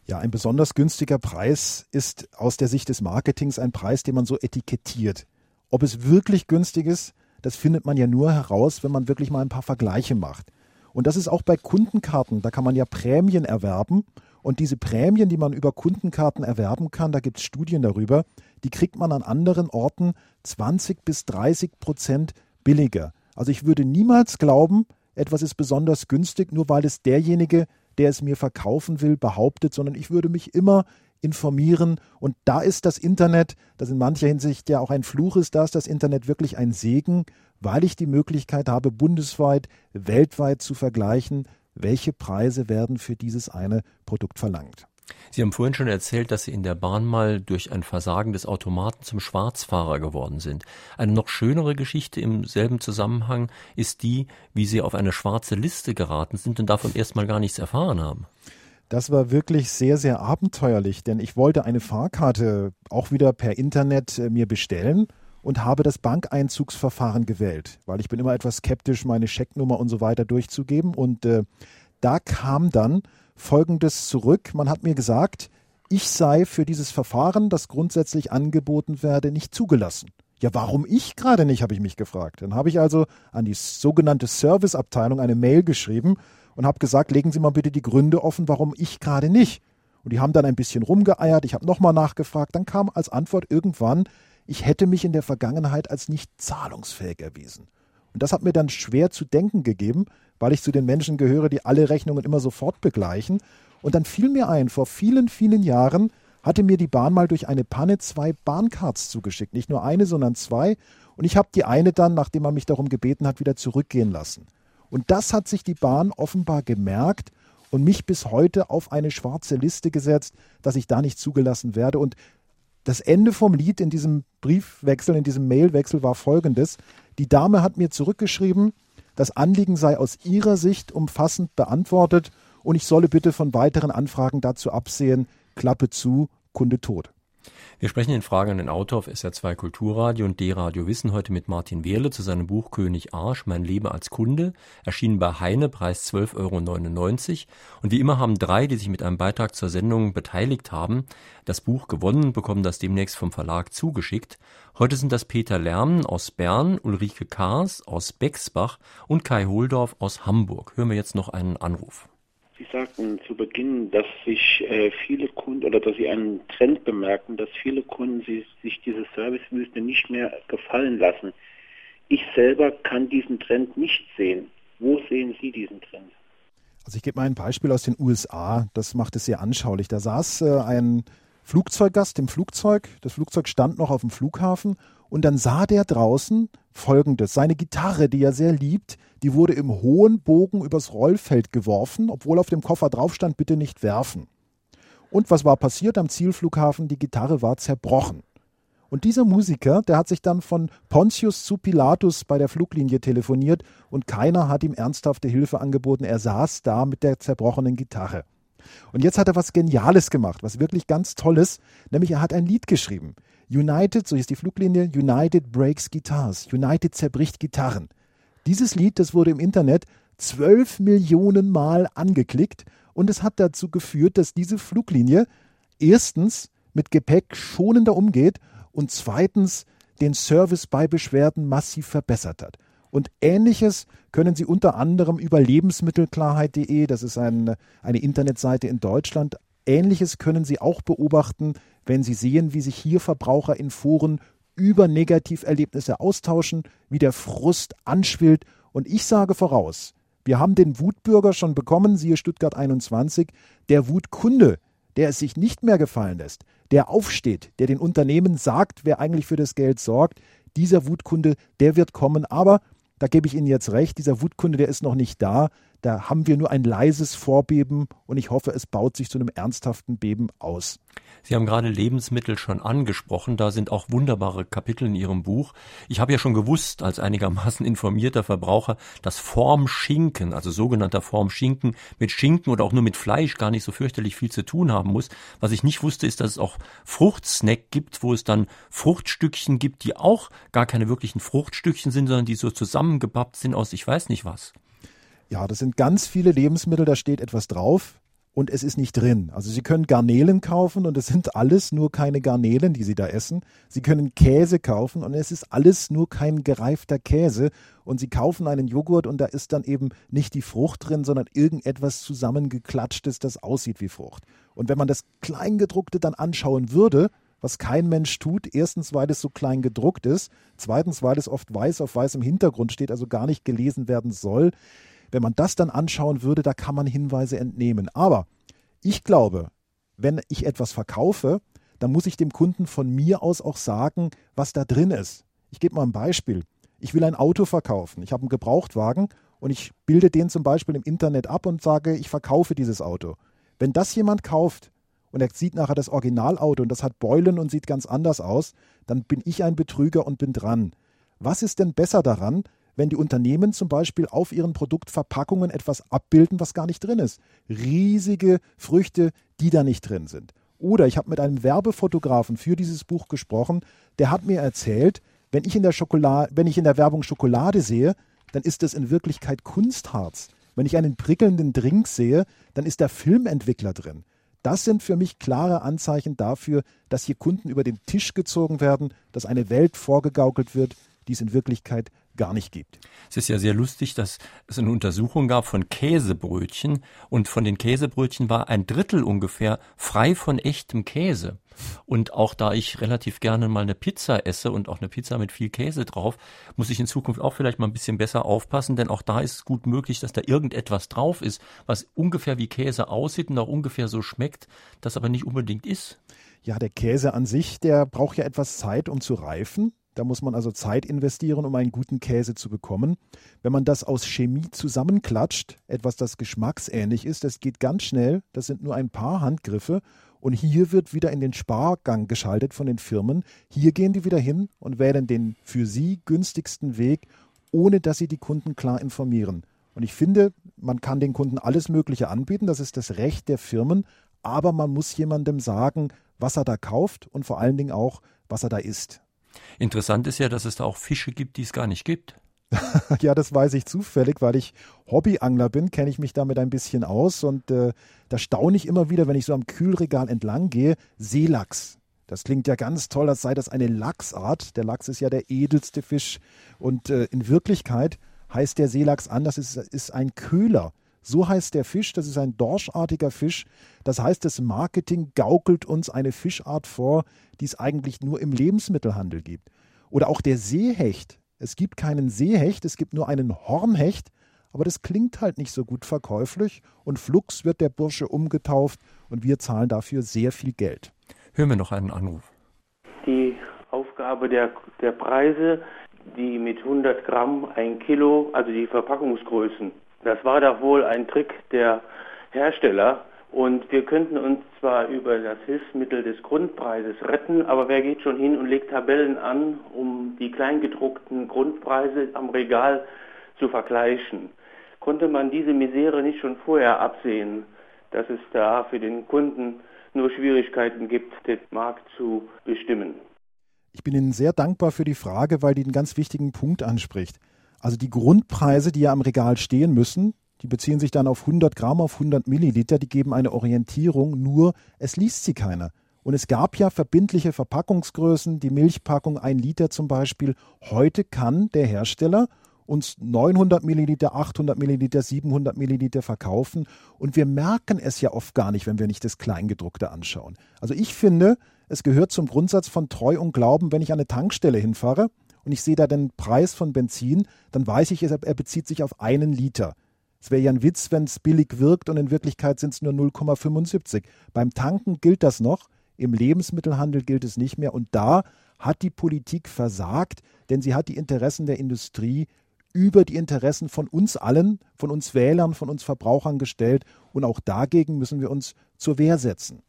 Ja, ein besonders günstiger Preis ist aus der Sicht des Marketings ein Preis, den man so etikettiert. Ob es wirklich günstig ist, das findet man ja nur heraus, wenn man wirklich mal ein paar Vergleiche macht. Und das ist auch bei Kundenkarten. Da kann man ja Prämien erwerben. Und diese Prämien, die man über Kundenkarten erwerben kann, da gibt es Studien darüber, die kriegt man an anderen Orten 20 bis 30 Prozent billiger. Also ich würde niemals glauben, etwas ist besonders günstig, nur weil es derjenige, der es mir verkaufen will, behauptet, sondern ich würde mich immer informieren. Und da ist das Internet, das in mancher Hinsicht ja auch ein Fluch ist, da ist das Internet wirklich ein Segen, weil ich die Möglichkeit habe, bundesweit, weltweit zu vergleichen, welche Preise werden für dieses eine Produkt verlangt. Sie haben vorhin schon erzählt, dass Sie in der Bahn mal durch ein Versagen des Automaten zum Schwarzfahrer geworden sind. Eine noch schönere Geschichte im selben Zusammenhang ist die, wie Sie auf eine schwarze Liste geraten sind und davon erstmal gar nichts erfahren haben. Das war wirklich sehr, sehr abenteuerlich, denn ich wollte eine Fahrkarte auch wieder per Internet äh, mir bestellen und habe das Bankeinzugsverfahren gewählt, weil ich bin immer etwas skeptisch, meine Schecknummer und so weiter durchzugeben. Und äh, da kam dann Folgendes zurück. Man hat mir gesagt, ich sei für dieses Verfahren, das grundsätzlich angeboten werde, nicht zugelassen. Ja, warum ich gerade nicht, habe ich mich gefragt. Dann habe ich also an die sogenannte Serviceabteilung eine Mail geschrieben und habe gesagt, legen Sie mal bitte die Gründe offen, warum ich gerade nicht. Und die haben dann ein bisschen rumgeeiert, ich habe nochmal nachgefragt, dann kam als Antwort irgendwann, ich hätte mich in der Vergangenheit als nicht zahlungsfähig erwiesen. Und das hat mir dann schwer zu denken gegeben, weil ich zu den Menschen gehöre, die alle Rechnungen immer sofort begleichen. Und dann fiel mir ein, vor vielen, vielen Jahren hatte mir die Bahn mal durch eine Panne zwei Bahncards zugeschickt. Nicht nur eine, sondern zwei. Und ich habe die eine dann, nachdem man mich darum gebeten hat, wieder zurückgehen lassen. Und das hat sich die Bahn offenbar gemerkt und mich bis heute auf eine schwarze Liste gesetzt, dass ich da nicht zugelassen werde. Und das Ende vom Lied in diesem Briefwechsel, in diesem Mailwechsel war folgendes. Die Dame hat mir zurückgeschrieben, das Anliegen sei aus ihrer Sicht umfassend beantwortet und ich solle bitte von weiteren Anfragen dazu absehen. Klappe zu, Kunde tot. Wir sprechen in Fragen an den Autor auf SR2 Kulturradio und D-Radio Wissen heute mit Martin Wehrle zu seinem Buch König Arsch, mein Leben als Kunde, erschienen bei Heine, Preis 12,99 Euro. Und wie immer haben drei, die sich mit einem Beitrag zur Sendung beteiligt haben, das Buch gewonnen und bekommen das demnächst vom Verlag zugeschickt. Heute sind das Peter Lärmen aus Bern, Ulrike Kaas aus Bexbach und Kai Holdorf aus Hamburg. Hören wir jetzt noch einen Anruf. Sie sagten zu Beginn, dass sich äh, viele Kunden oder dass Sie einen Trend bemerken, dass viele Kunden sich, sich diese Servicewüste nicht mehr gefallen lassen. Ich selber kann diesen Trend nicht sehen. Wo sehen Sie diesen Trend? Also ich gebe mal ein Beispiel aus den USA, das macht es sehr anschaulich. Da saß äh, ein Flugzeuggast im Flugzeug, das Flugzeug stand noch auf dem Flughafen und dann sah der draußen Folgendes. Seine Gitarre, die er sehr liebt, die wurde im hohen Bogen übers Rollfeld geworfen, obwohl auf dem Koffer drauf stand, bitte nicht werfen. Und was war passiert am Zielflughafen? Die Gitarre war zerbrochen. Und dieser Musiker, der hat sich dann von Pontius zu Pilatus bei der Fluglinie telefoniert und keiner hat ihm ernsthafte Hilfe angeboten. Er saß da mit der zerbrochenen Gitarre. Und jetzt hat er was Geniales gemacht, was wirklich ganz Tolles, nämlich er hat ein Lied geschrieben. United, so ist die Fluglinie, United Breaks Guitars. United zerbricht Gitarren. Dieses Lied, das wurde im Internet zwölf Millionen Mal angeklickt und es hat dazu geführt, dass diese Fluglinie erstens mit Gepäck schonender umgeht und zweitens den Service bei Beschwerden massiv verbessert hat. Und ähnliches können Sie unter anderem über lebensmittelklarheit.de, das ist ein, eine Internetseite in Deutschland, ähnliches können Sie auch beobachten, wenn Sie sehen, wie sich hier Verbraucher in Foren über Negativerlebnisse austauschen, wie der Frust anschwillt. Und ich sage voraus, wir haben den Wutbürger schon bekommen, siehe Stuttgart 21, der Wutkunde, der es sich nicht mehr gefallen lässt, der aufsteht, der den Unternehmen sagt, wer eigentlich für das Geld sorgt, dieser Wutkunde, der wird kommen. Aber, da gebe ich Ihnen jetzt recht, dieser Wutkunde, der ist noch nicht da. Da haben wir nur ein leises Vorbeben und ich hoffe, es baut sich zu einem ernsthaften Beben aus. Sie haben gerade Lebensmittel schon angesprochen. Da sind auch wunderbare Kapitel in Ihrem Buch. Ich habe ja schon gewusst, als einigermaßen informierter Verbraucher, dass Formschinken, also sogenannter Formschinken, mit Schinken oder auch nur mit Fleisch gar nicht so fürchterlich viel zu tun haben muss. Was ich nicht wusste, ist, dass es auch Fruchtsnack gibt, wo es dann Fruchtstückchen gibt, die auch gar keine wirklichen Fruchtstückchen sind, sondern die so zusammengepappt sind aus ich weiß nicht was. Ja, das sind ganz viele Lebensmittel, da steht etwas drauf und es ist nicht drin. Also Sie können Garnelen kaufen und es sind alles nur keine Garnelen, die Sie da essen. Sie können Käse kaufen und es ist alles nur kein gereifter Käse. Und Sie kaufen einen Joghurt und da ist dann eben nicht die Frucht drin, sondern irgendetwas zusammengeklatschtes, das aussieht wie Frucht. Und wenn man das Kleingedruckte dann anschauen würde, was kein Mensch tut. Erstens, weil es so klein gedruckt ist. Zweitens, weil es oft weiß auf weißem Hintergrund steht, also gar nicht gelesen werden soll. Wenn man das dann anschauen würde, da kann man Hinweise entnehmen. Aber ich glaube, wenn ich etwas verkaufe, dann muss ich dem Kunden von mir aus auch sagen, was da drin ist. Ich gebe mal ein Beispiel. Ich will ein Auto verkaufen. Ich habe einen Gebrauchtwagen und ich bilde den zum Beispiel im Internet ab und sage, ich verkaufe dieses Auto. Wenn das jemand kauft und er sieht nachher das Originalauto und das hat Beulen und sieht ganz anders aus, dann bin ich ein Betrüger und bin dran. Was ist denn besser daran, wenn die Unternehmen zum Beispiel auf ihren Produktverpackungen etwas abbilden, was gar nicht drin ist. Riesige Früchte, die da nicht drin sind. Oder ich habe mit einem Werbefotografen für dieses Buch gesprochen, der hat mir erzählt, wenn ich in der Schokolade, wenn ich in der Werbung Schokolade sehe, dann ist das in Wirklichkeit Kunstharz. Wenn ich einen prickelnden Drink sehe, dann ist der Filmentwickler drin. Das sind für mich klare Anzeichen dafür, dass hier Kunden über den Tisch gezogen werden, dass eine Welt vorgegaukelt wird, die es in Wirklichkeit gar nicht gibt. Es ist ja sehr lustig, dass es eine Untersuchung gab von Käsebrötchen und von den Käsebrötchen war ein Drittel ungefähr frei von echtem Käse. Und auch da ich relativ gerne mal eine Pizza esse und auch eine Pizza mit viel Käse drauf, muss ich in Zukunft auch vielleicht mal ein bisschen besser aufpassen, denn auch da ist es gut möglich, dass da irgendetwas drauf ist, was ungefähr wie Käse aussieht und auch ungefähr so schmeckt, das aber nicht unbedingt ist. Ja, der Käse an sich, der braucht ja etwas Zeit, um zu reifen. Da muss man also Zeit investieren, um einen guten Käse zu bekommen. Wenn man das aus Chemie zusammenklatscht, etwas, das geschmacksähnlich ist, das geht ganz schnell. Das sind nur ein paar Handgriffe. Und hier wird wieder in den Spargang geschaltet von den Firmen. Hier gehen die wieder hin und wählen den für sie günstigsten Weg, ohne dass sie die Kunden klar informieren. Und ich finde, man kann den Kunden alles Mögliche anbieten. Das ist das Recht der Firmen. Aber man muss jemandem sagen, was er da kauft und vor allen Dingen auch, was er da isst. Interessant ist ja, dass es da auch Fische gibt, die es gar nicht gibt. ja, das weiß ich zufällig, weil ich Hobbyangler bin, kenne ich mich damit ein bisschen aus und äh, da staune ich immer wieder, wenn ich so am Kühlregal entlang gehe, Seelachs. Das klingt ja ganz toll, als sei das eine Lachsart. Der Lachs ist ja der edelste Fisch und äh, in Wirklichkeit heißt der Seelachs anders, es ist ein Köhler. So heißt der Fisch, das ist ein dorschartiger Fisch. Das heißt, das Marketing gaukelt uns eine Fischart vor, die es eigentlich nur im Lebensmittelhandel gibt. Oder auch der Seehecht. Es gibt keinen Seehecht, es gibt nur einen Hornhecht, aber das klingt halt nicht so gut verkäuflich und flugs wird der Bursche umgetauft und wir zahlen dafür sehr viel Geld. Hören wir noch einen Anruf. Die Aufgabe der, der Preise, die mit 100 Gramm ein Kilo, also die Verpackungsgrößen, das war doch wohl ein Trick der Hersteller. Und wir könnten uns zwar über das Hilfsmittel des Grundpreises retten, aber wer geht schon hin und legt Tabellen an, um die kleingedruckten Grundpreise am Regal zu vergleichen? Konnte man diese Misere nicht schon vorher absehen, dass es da für den Kunden nur Schwierigkeiten gibt, den Markt zu bestimmen? Ich bin Ihnen sehr dankbar für die Frage, weil die einen ganz wichtigen Punkt anspricht. Also die Grundpreise, die ja am Regal stehen müssen, die beziehen sich dann auf 100 Gramm, auf 100 Milliliter, die geben eine Orientierung, nur es liest sie keiner. Und es gab ja verbindliche Verpackungsgrößen, die Milchpackung 1 Liter zum Beispiel. Heute kann der Hersteller uns 900 Milliliter, 800 Milliliter, 700 Milliliter verkaufen. Und wir merken es ja oft gar nicht, wenn wir nicht das Kleingedruckte anschauen. Also ich finde, es gehört zum Grundsatz von Treu und Glauben, wenn ich an eine Tankstelle hinfahre und ich sehe da den Preis von Benzin, dann weiß ich, er bezieht sich auf einen Liter. Es wäre ja ein Witz, wenn es billig wirkt und in Wirklichkeit sind es nur 0,75. Beim Tanken gilt das noch, im Lebensmittelhandel gilt es nicht mehr. Und da hat die Politik versagt, denn sie hat die Interessen der Industrie über die Interessen von uns allen, von uns Wählern, von uns Verbrauchern gestellt. Und auch dagegen müssen wir uns zur Wehr setzen.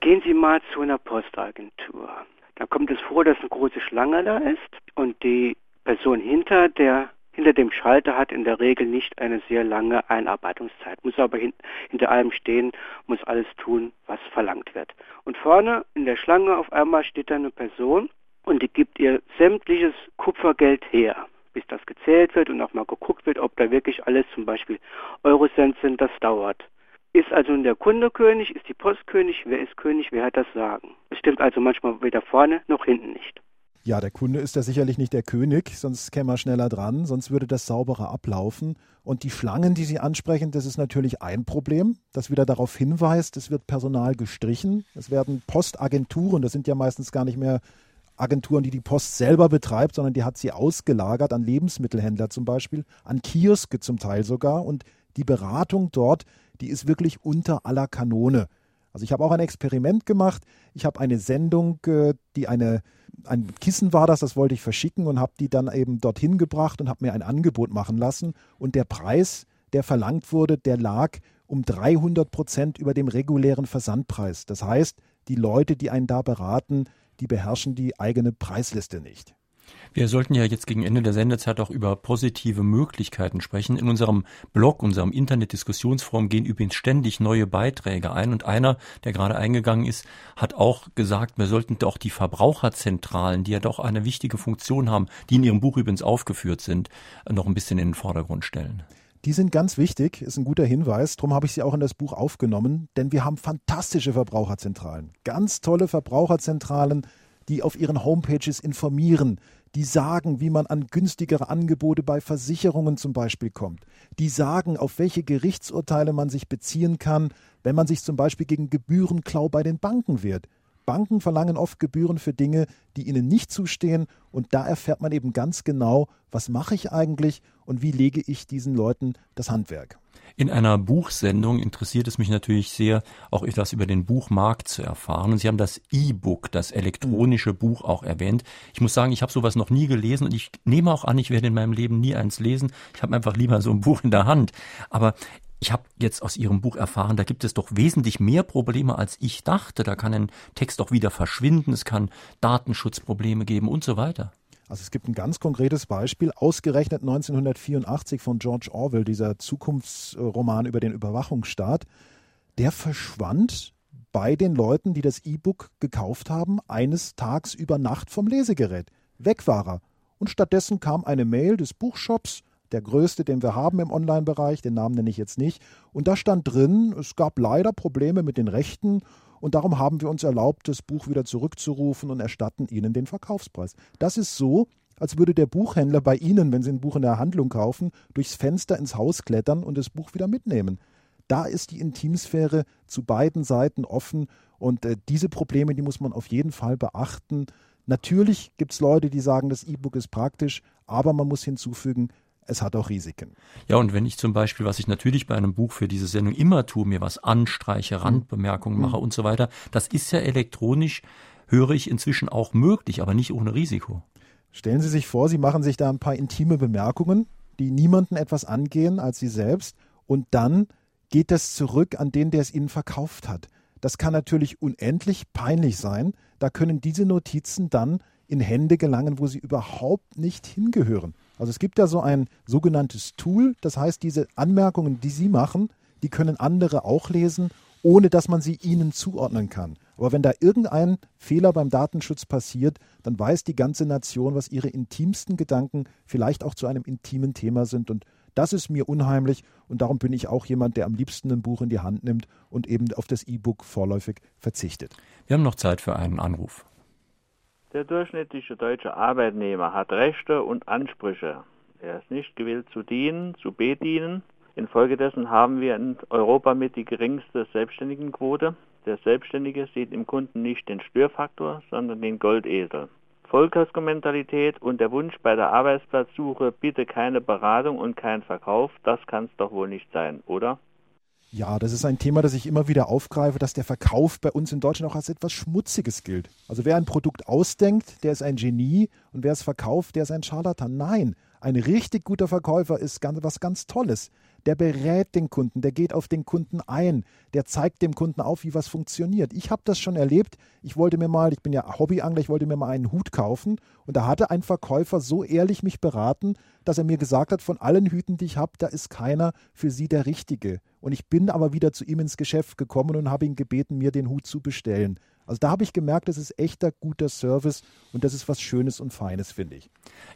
Gehen Sie mal zu einer Postagentur. Da kommt es vor, dass eine große Schlange da ist und die Person hinter der hinter dem Schalter hat in der Regel nicht eine sehr lange Einarbeitungszeit, muss aber hin, hinter allem stehen, muss alles tun, was verlangt wird. Und vorne in der Schlange auf einmal steht da eine Person und die gibt ihr sämtliches Kupfergeld her, bis das gezählt wird und auch mal geguckt wird, ob da wirklich alles zum Beispiel Eurocent sind, das dauert. Ist also der Kunde König, ist die Post König, wer ist König, wer hat das Sagen? Es stimmt also manchmal weder vorne noch hinten nicht. Ja, der Kunde ist ja sicherlich nicht der König, sonst käme er schneller dran, sonst würde das sauberer ablaufen. Und die Schlangen, die Sie ansprechen, das ist natürlich ein Problem, das wieder darauf hinweist, es wird Personal gestrichen. Es werden Postagenturen, das sind ja meistens gar nicht mehr Agenturen, die die Post selber betreibt, sondern die hat sie ausgelagert an Lebensmittelhändler zum Beispiel, an Kioske zum Teil sogar. Und die Beratung dort, die ist wirklich unter aller Kanone. Also ich habe auch ein Experiment gemacht. Ich habe eine Sendung, äh, die eine, ein Kissen war das, das wollte ich verschicken und habe die dann eben dorthin gebracht und habe mir ein Angebot machen lassen. Und der Preis, der verlangt wurde, der lag um 300 Prozent über dem regulären Versandpreis. Das heißt, die Leute, die einen da beraten, die beherrschen die eigene Preisliste nicht. Wir sollten ja jetzt gegen Ende der Sendezeit auch über positive Möglichkeiten sprechen. In unserem Blog, unserem Internet-Diskussionsforum gehen übrigens ständig neue Beiträge ein und einer, der gerade eingegangen ist, hat auch gesagt, wir sollten doch die Verbraucherzentralen, die ja doch eine wichtige Funktion haben, die in Ihrem Buch übrigens aufgeführt sind, noch ein bisschen in den Vordergrund stellen. Die sind ganz wichtig, ist ein guter Hinweis. Darum habe ich sie auch in das Buch aufgenommen, denn wir haben fantastische Verbraucherzentralen. Ganz tolle Verbraucherzentralen, die auf ihren Homepages informieren, die sagen, wie man an günstigere Angebote bei Versicherungen zum Beispiel kommt, die sagen, auf welche Gerichtsurteile man sich beziehen kann, wenn man sich zum Beispiel gegen Gebührenklau bei den Banken wehrt. Banken verlangen oft Gebühren für Dinge, die ihnen nicht zustehen, und da erfährt man eben ganz genau, was mache ich eigentlich und wie lege ich diesen Leuten das Handwerk. In einer Buchsendung interessiert es mich natürlich sehr, auch etwas über den Buchmarkt zu erfahren. Und Sie haben das E-Book, das elektronische mhm. Buch auch erwähnt. Ich muss sagen, ich habe sowas noch nie gelesen und ich nehme auch an, ich werde in meinem Leben nie eins lesen. Ich habe einfach lieber so ein Buch in der Hand. Aber ich habe jetzt aus Ihrem Buch erfahren, da gibt es doch wesentlich mehr Probleme, als ich dachte. Da kann ein Text auch wieder verschwinden, es kann Datenschutzprobleme geben und so weiter. Also es gibt ein ganz konkretes Beispiel, ausgerechnet 1984 von George Orwell, dieser Zukunftsroman über den Überwachungsstaat. Der verschwand bei den Leuten, die das E-Book gekauft haben, eines Tags über Nacht vom Lesegerät. Weg war er. Und stattdessen kam eine Mail des Buchshops, der größte, den wir haben im Online-Bereich, den Namen nenne ich jetzt nicht. Und da stand drin, es gab leider Probleme mit den Rechten und darum haben wir uns erlaubt, das Buch wieder zurückzurufen und erstatten Ihnen den Verkaufspreis. Das ist so, als würde der Buchhändler bei Ihnen, wenn Sie ein Buch in der Handlung kaufen, durchs Fenster ins Haus klettern und das Buch wieder mitnehmen. Da ist die Intimsphäre zu beiden Seiten offen und äh, diese Probleme, die muss man auf jeden Fall beachten. Natürlich gibt es Leute, die sagen, das E-Book ist praktisch, aber man muss hinzufügen, es hat auch Risiken. Ja, und wenn ich zum Beispiel, was ich natürlich bei einem Buch für diese Sendung immer tue, mir was anstreiche, Randbemerkungen mache mhm. und so weiter, das ist ja elektronisch, höre ich inzwischen auch möglich, aber nicht ohne Risiko. Stellen Sie sich vor, Sie machen sich da ein paar intime Bemerkungen, die niemanden etwas angehen als Sie selbst, und dann geht das zurück an den, der es Ihnen verkauft hat. Das kann natürlich unendlich peinlich sein. Da können diese Notizen dann in Hände gelangen, wo sie überhaupt nicht hingehören. Also es gibt ja so ein sogenanntes Tool, das heißt, diese Anmerkungen, die Sie machen, die können andere auch lesen, ohne dass man sie ihnen zuordnen kann. Aber wenn da irgendein Fehler beim Datenschutz passiert, dann weiß die ganze Nation, was ihre intimsten Gedanken vielleicht auch zu einem intimen Thema sind. Und das ist mir unheimlich und darum bin ich auch jemand, der am liebsten ein Buch in die Hand nimmt und eben auf das E-Book vorläufig verzichtet. Wir haben noch Zeit für einen Anruf. Der durchschnittliche deutsche Arbeitnehmer hat Rechte und Ansprüche. Er ist nicht gewillt zu dienen, zu bedienen. Infolgedessen haben wir in Europa mit die geringste Selbstständigenquote. Der Selbstständige sieht im Kunden nicht den Störfaktor, sondern den Goldesel. Vollkostenmentalität und der Wunsch bei der Arbeitsplatzsuche bitte keine Beratung und kein Verkauf, das kann es doch wohl nicht sein, oder? Ja, das ist ein Thema, das ich immer wieder aufgreife, dass der Verkauf bei uns in Deutschland auch als etwas Schmutziges gilt. Also wer ein Produkt ausdenkt, der ist ein Genie und wer es verkauft, der ist ein Scharlatan. Nein, ein richtig guter Verkäufer ist ganz, was ganz Tolles. Der berät den Kunden, der geht auf den Kunden ein, der zeigt dem Kunden auf, wie was funktioniert. Ich habe das schon erlebt. Ich wollte mir mal, ich bin ja Hobbyangler, ich wollte mir mal einen Hut kaufen und da hatte ein Verkäufer so ehrlich mich beraten, dass er mir gesagt hat, von allen Hüten, die ich habe, da ist keiner für Sie der richtige. Und ich bin aber wieder zu ihm ins Geschäft gekommen und habe ihn gebeten, mir den Hut zu bestellen. Also da habe ich gemerkt, das ist echter guter Service und das ist was Schönes und Feines, finde ich.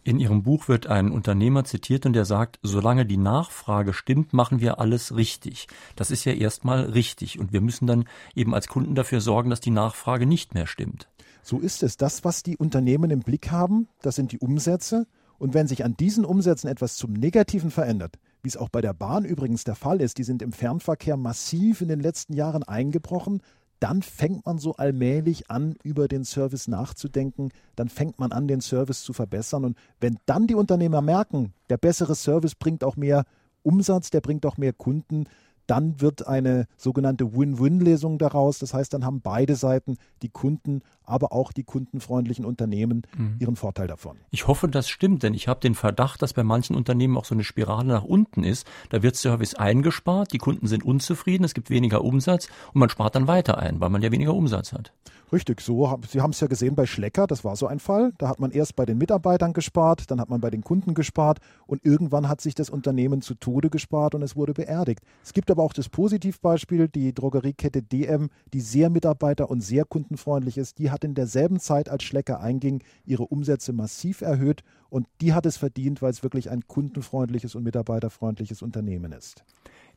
In Ihrem Buch wird ein Unternehmer zitiert und der sagt, solange die Nachfrage stimmt, machen wir alles richtig. Das ist ja erstmal richtig und wir müssen dann eben als Kunden dafür sorgen, dass die Nachfrage nicht mehr stimmt. So ist es. Das, was die Unternehmen im Blick haben, das sind die Umsätze. Und wenn sich an diesen Umsätzen etwas zum Negativen verändert, wie es auch bei der Bahn übrigens der Fall ist, die sind im Fernverkehr massiv in den letzten Jahren eingebrochen, dann fängt man so allmählich an, über den Service nachzudenken, dann fängt man an, den Service zu verbessern. Und wenn dann die Unternehmer merken, der bessere Service bringt auch mehr Umsatz, der bringt auch mehr Kunden, dann wird eine sogenannte Win-Win-Lesung daraus. Das heißt, dann haben beide Seiten, die Kunden, aber auch die kundenfreundlichen Unternehmen, mhm. ihren Vorteil davon. Ich hoffe, das stimmt, denn ich habe den Verdacht, dass bei manchen Unternehmen auch so eine Spirale nach unten ist. Da wird Service eingespart, die Kunden sind unzufrieden, es gibt weniger Umsatz und man spart dann weiter ein, weil man ja weniger Umsatz hat. Richtig, so. Sie haben es ja gesehen bei Schlecker, das war so ein Fall. Da hat man erst bei den Mitarbeitern gespart, dann hat man bei den Kunden gespart und irgendwann hat sich das Unternehmen zu Tode gespart und es wurde beerdigt. Es gibt aber auch das Positivbeispiel, die Drogeriekette DM, die sehr mitarbeiter- und sehr kundenfreundlich ist. Die hat in derselben Zeit, als Schlecker einging, ihre Umsätze massiv erhöht und die hat es verdient, weil es wirklich ein kundenfreundliches und mitarbeiterfreundliches Unternehmen ist.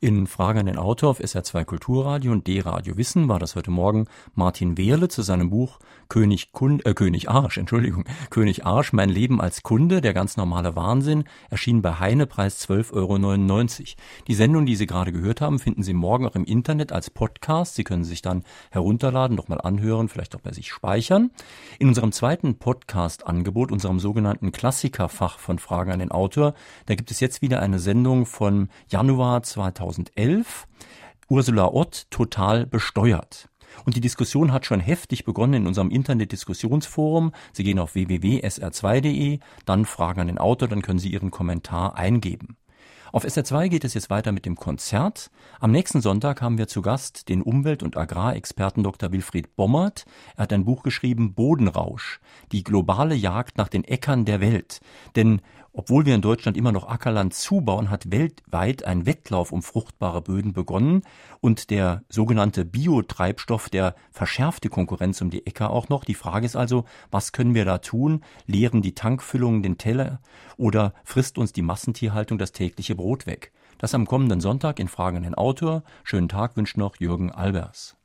In Frage an den Autor auf SR2 Kulturradio und D-Radio Wissen war das heute Morgen Martin Wehrle zu seinem Buch König, Kund, äh, König Arsch, Entschuldigung, König Arsch, mein Leben als Kunde, der ganz normale Wahnsinn, erschien bei Heine, Preis 12,99 Euro. Die Sendung, die Sie gerade gehört haben, finden Sie morgen auch im Internet als Podcast. Sie können sich dann herunterladen, nochmal anhören, vielleicht auch bei sich speichern. In unserem zweiten Podcast-Angebot, unserem sogenannten Klassikerfach von Fragen an den Autor, da gibt es jetzt wieder eine Sendung von Januar 2000 2011 Ursula Ott total besteuert. Und die Diskussion hat schon heftig begonnen in unserem Internet-Diskussionsforum. Sie gehen auf www.sr2.de, dann fragen an den Autor, dann können Sie Ihren Kommentar eingeben. Auf SR2 geht es jetzt weiter mit dem Konzert. Am nächsten Sonntag haben wir zu Gast den Umwelt- und Agrarexperten Dr. Wilfried Bommert. Er hat ein Buch geschrieben, Bodenrausch, die globale Jagd nach den Äckern der Welt. Denn obwohl wir in Deutschland immer noch Ackerland zubauen, hat weltweit ein Wettlauf um fruchtbare Böden begonnen und der sogenannte Biotreibstoff, der verschärft die Konkurrenz um die Äcker auch noch. Die Frage ist also, was können wir da tun? Leeren die Tankfüllungen den Teller oder frisst uns die Massentierhaltung das tägliche Brot weg? Das am kommenden Sonntag in Fragen an den Autor. Schönen Tag wünscht noch Jürgen Albers.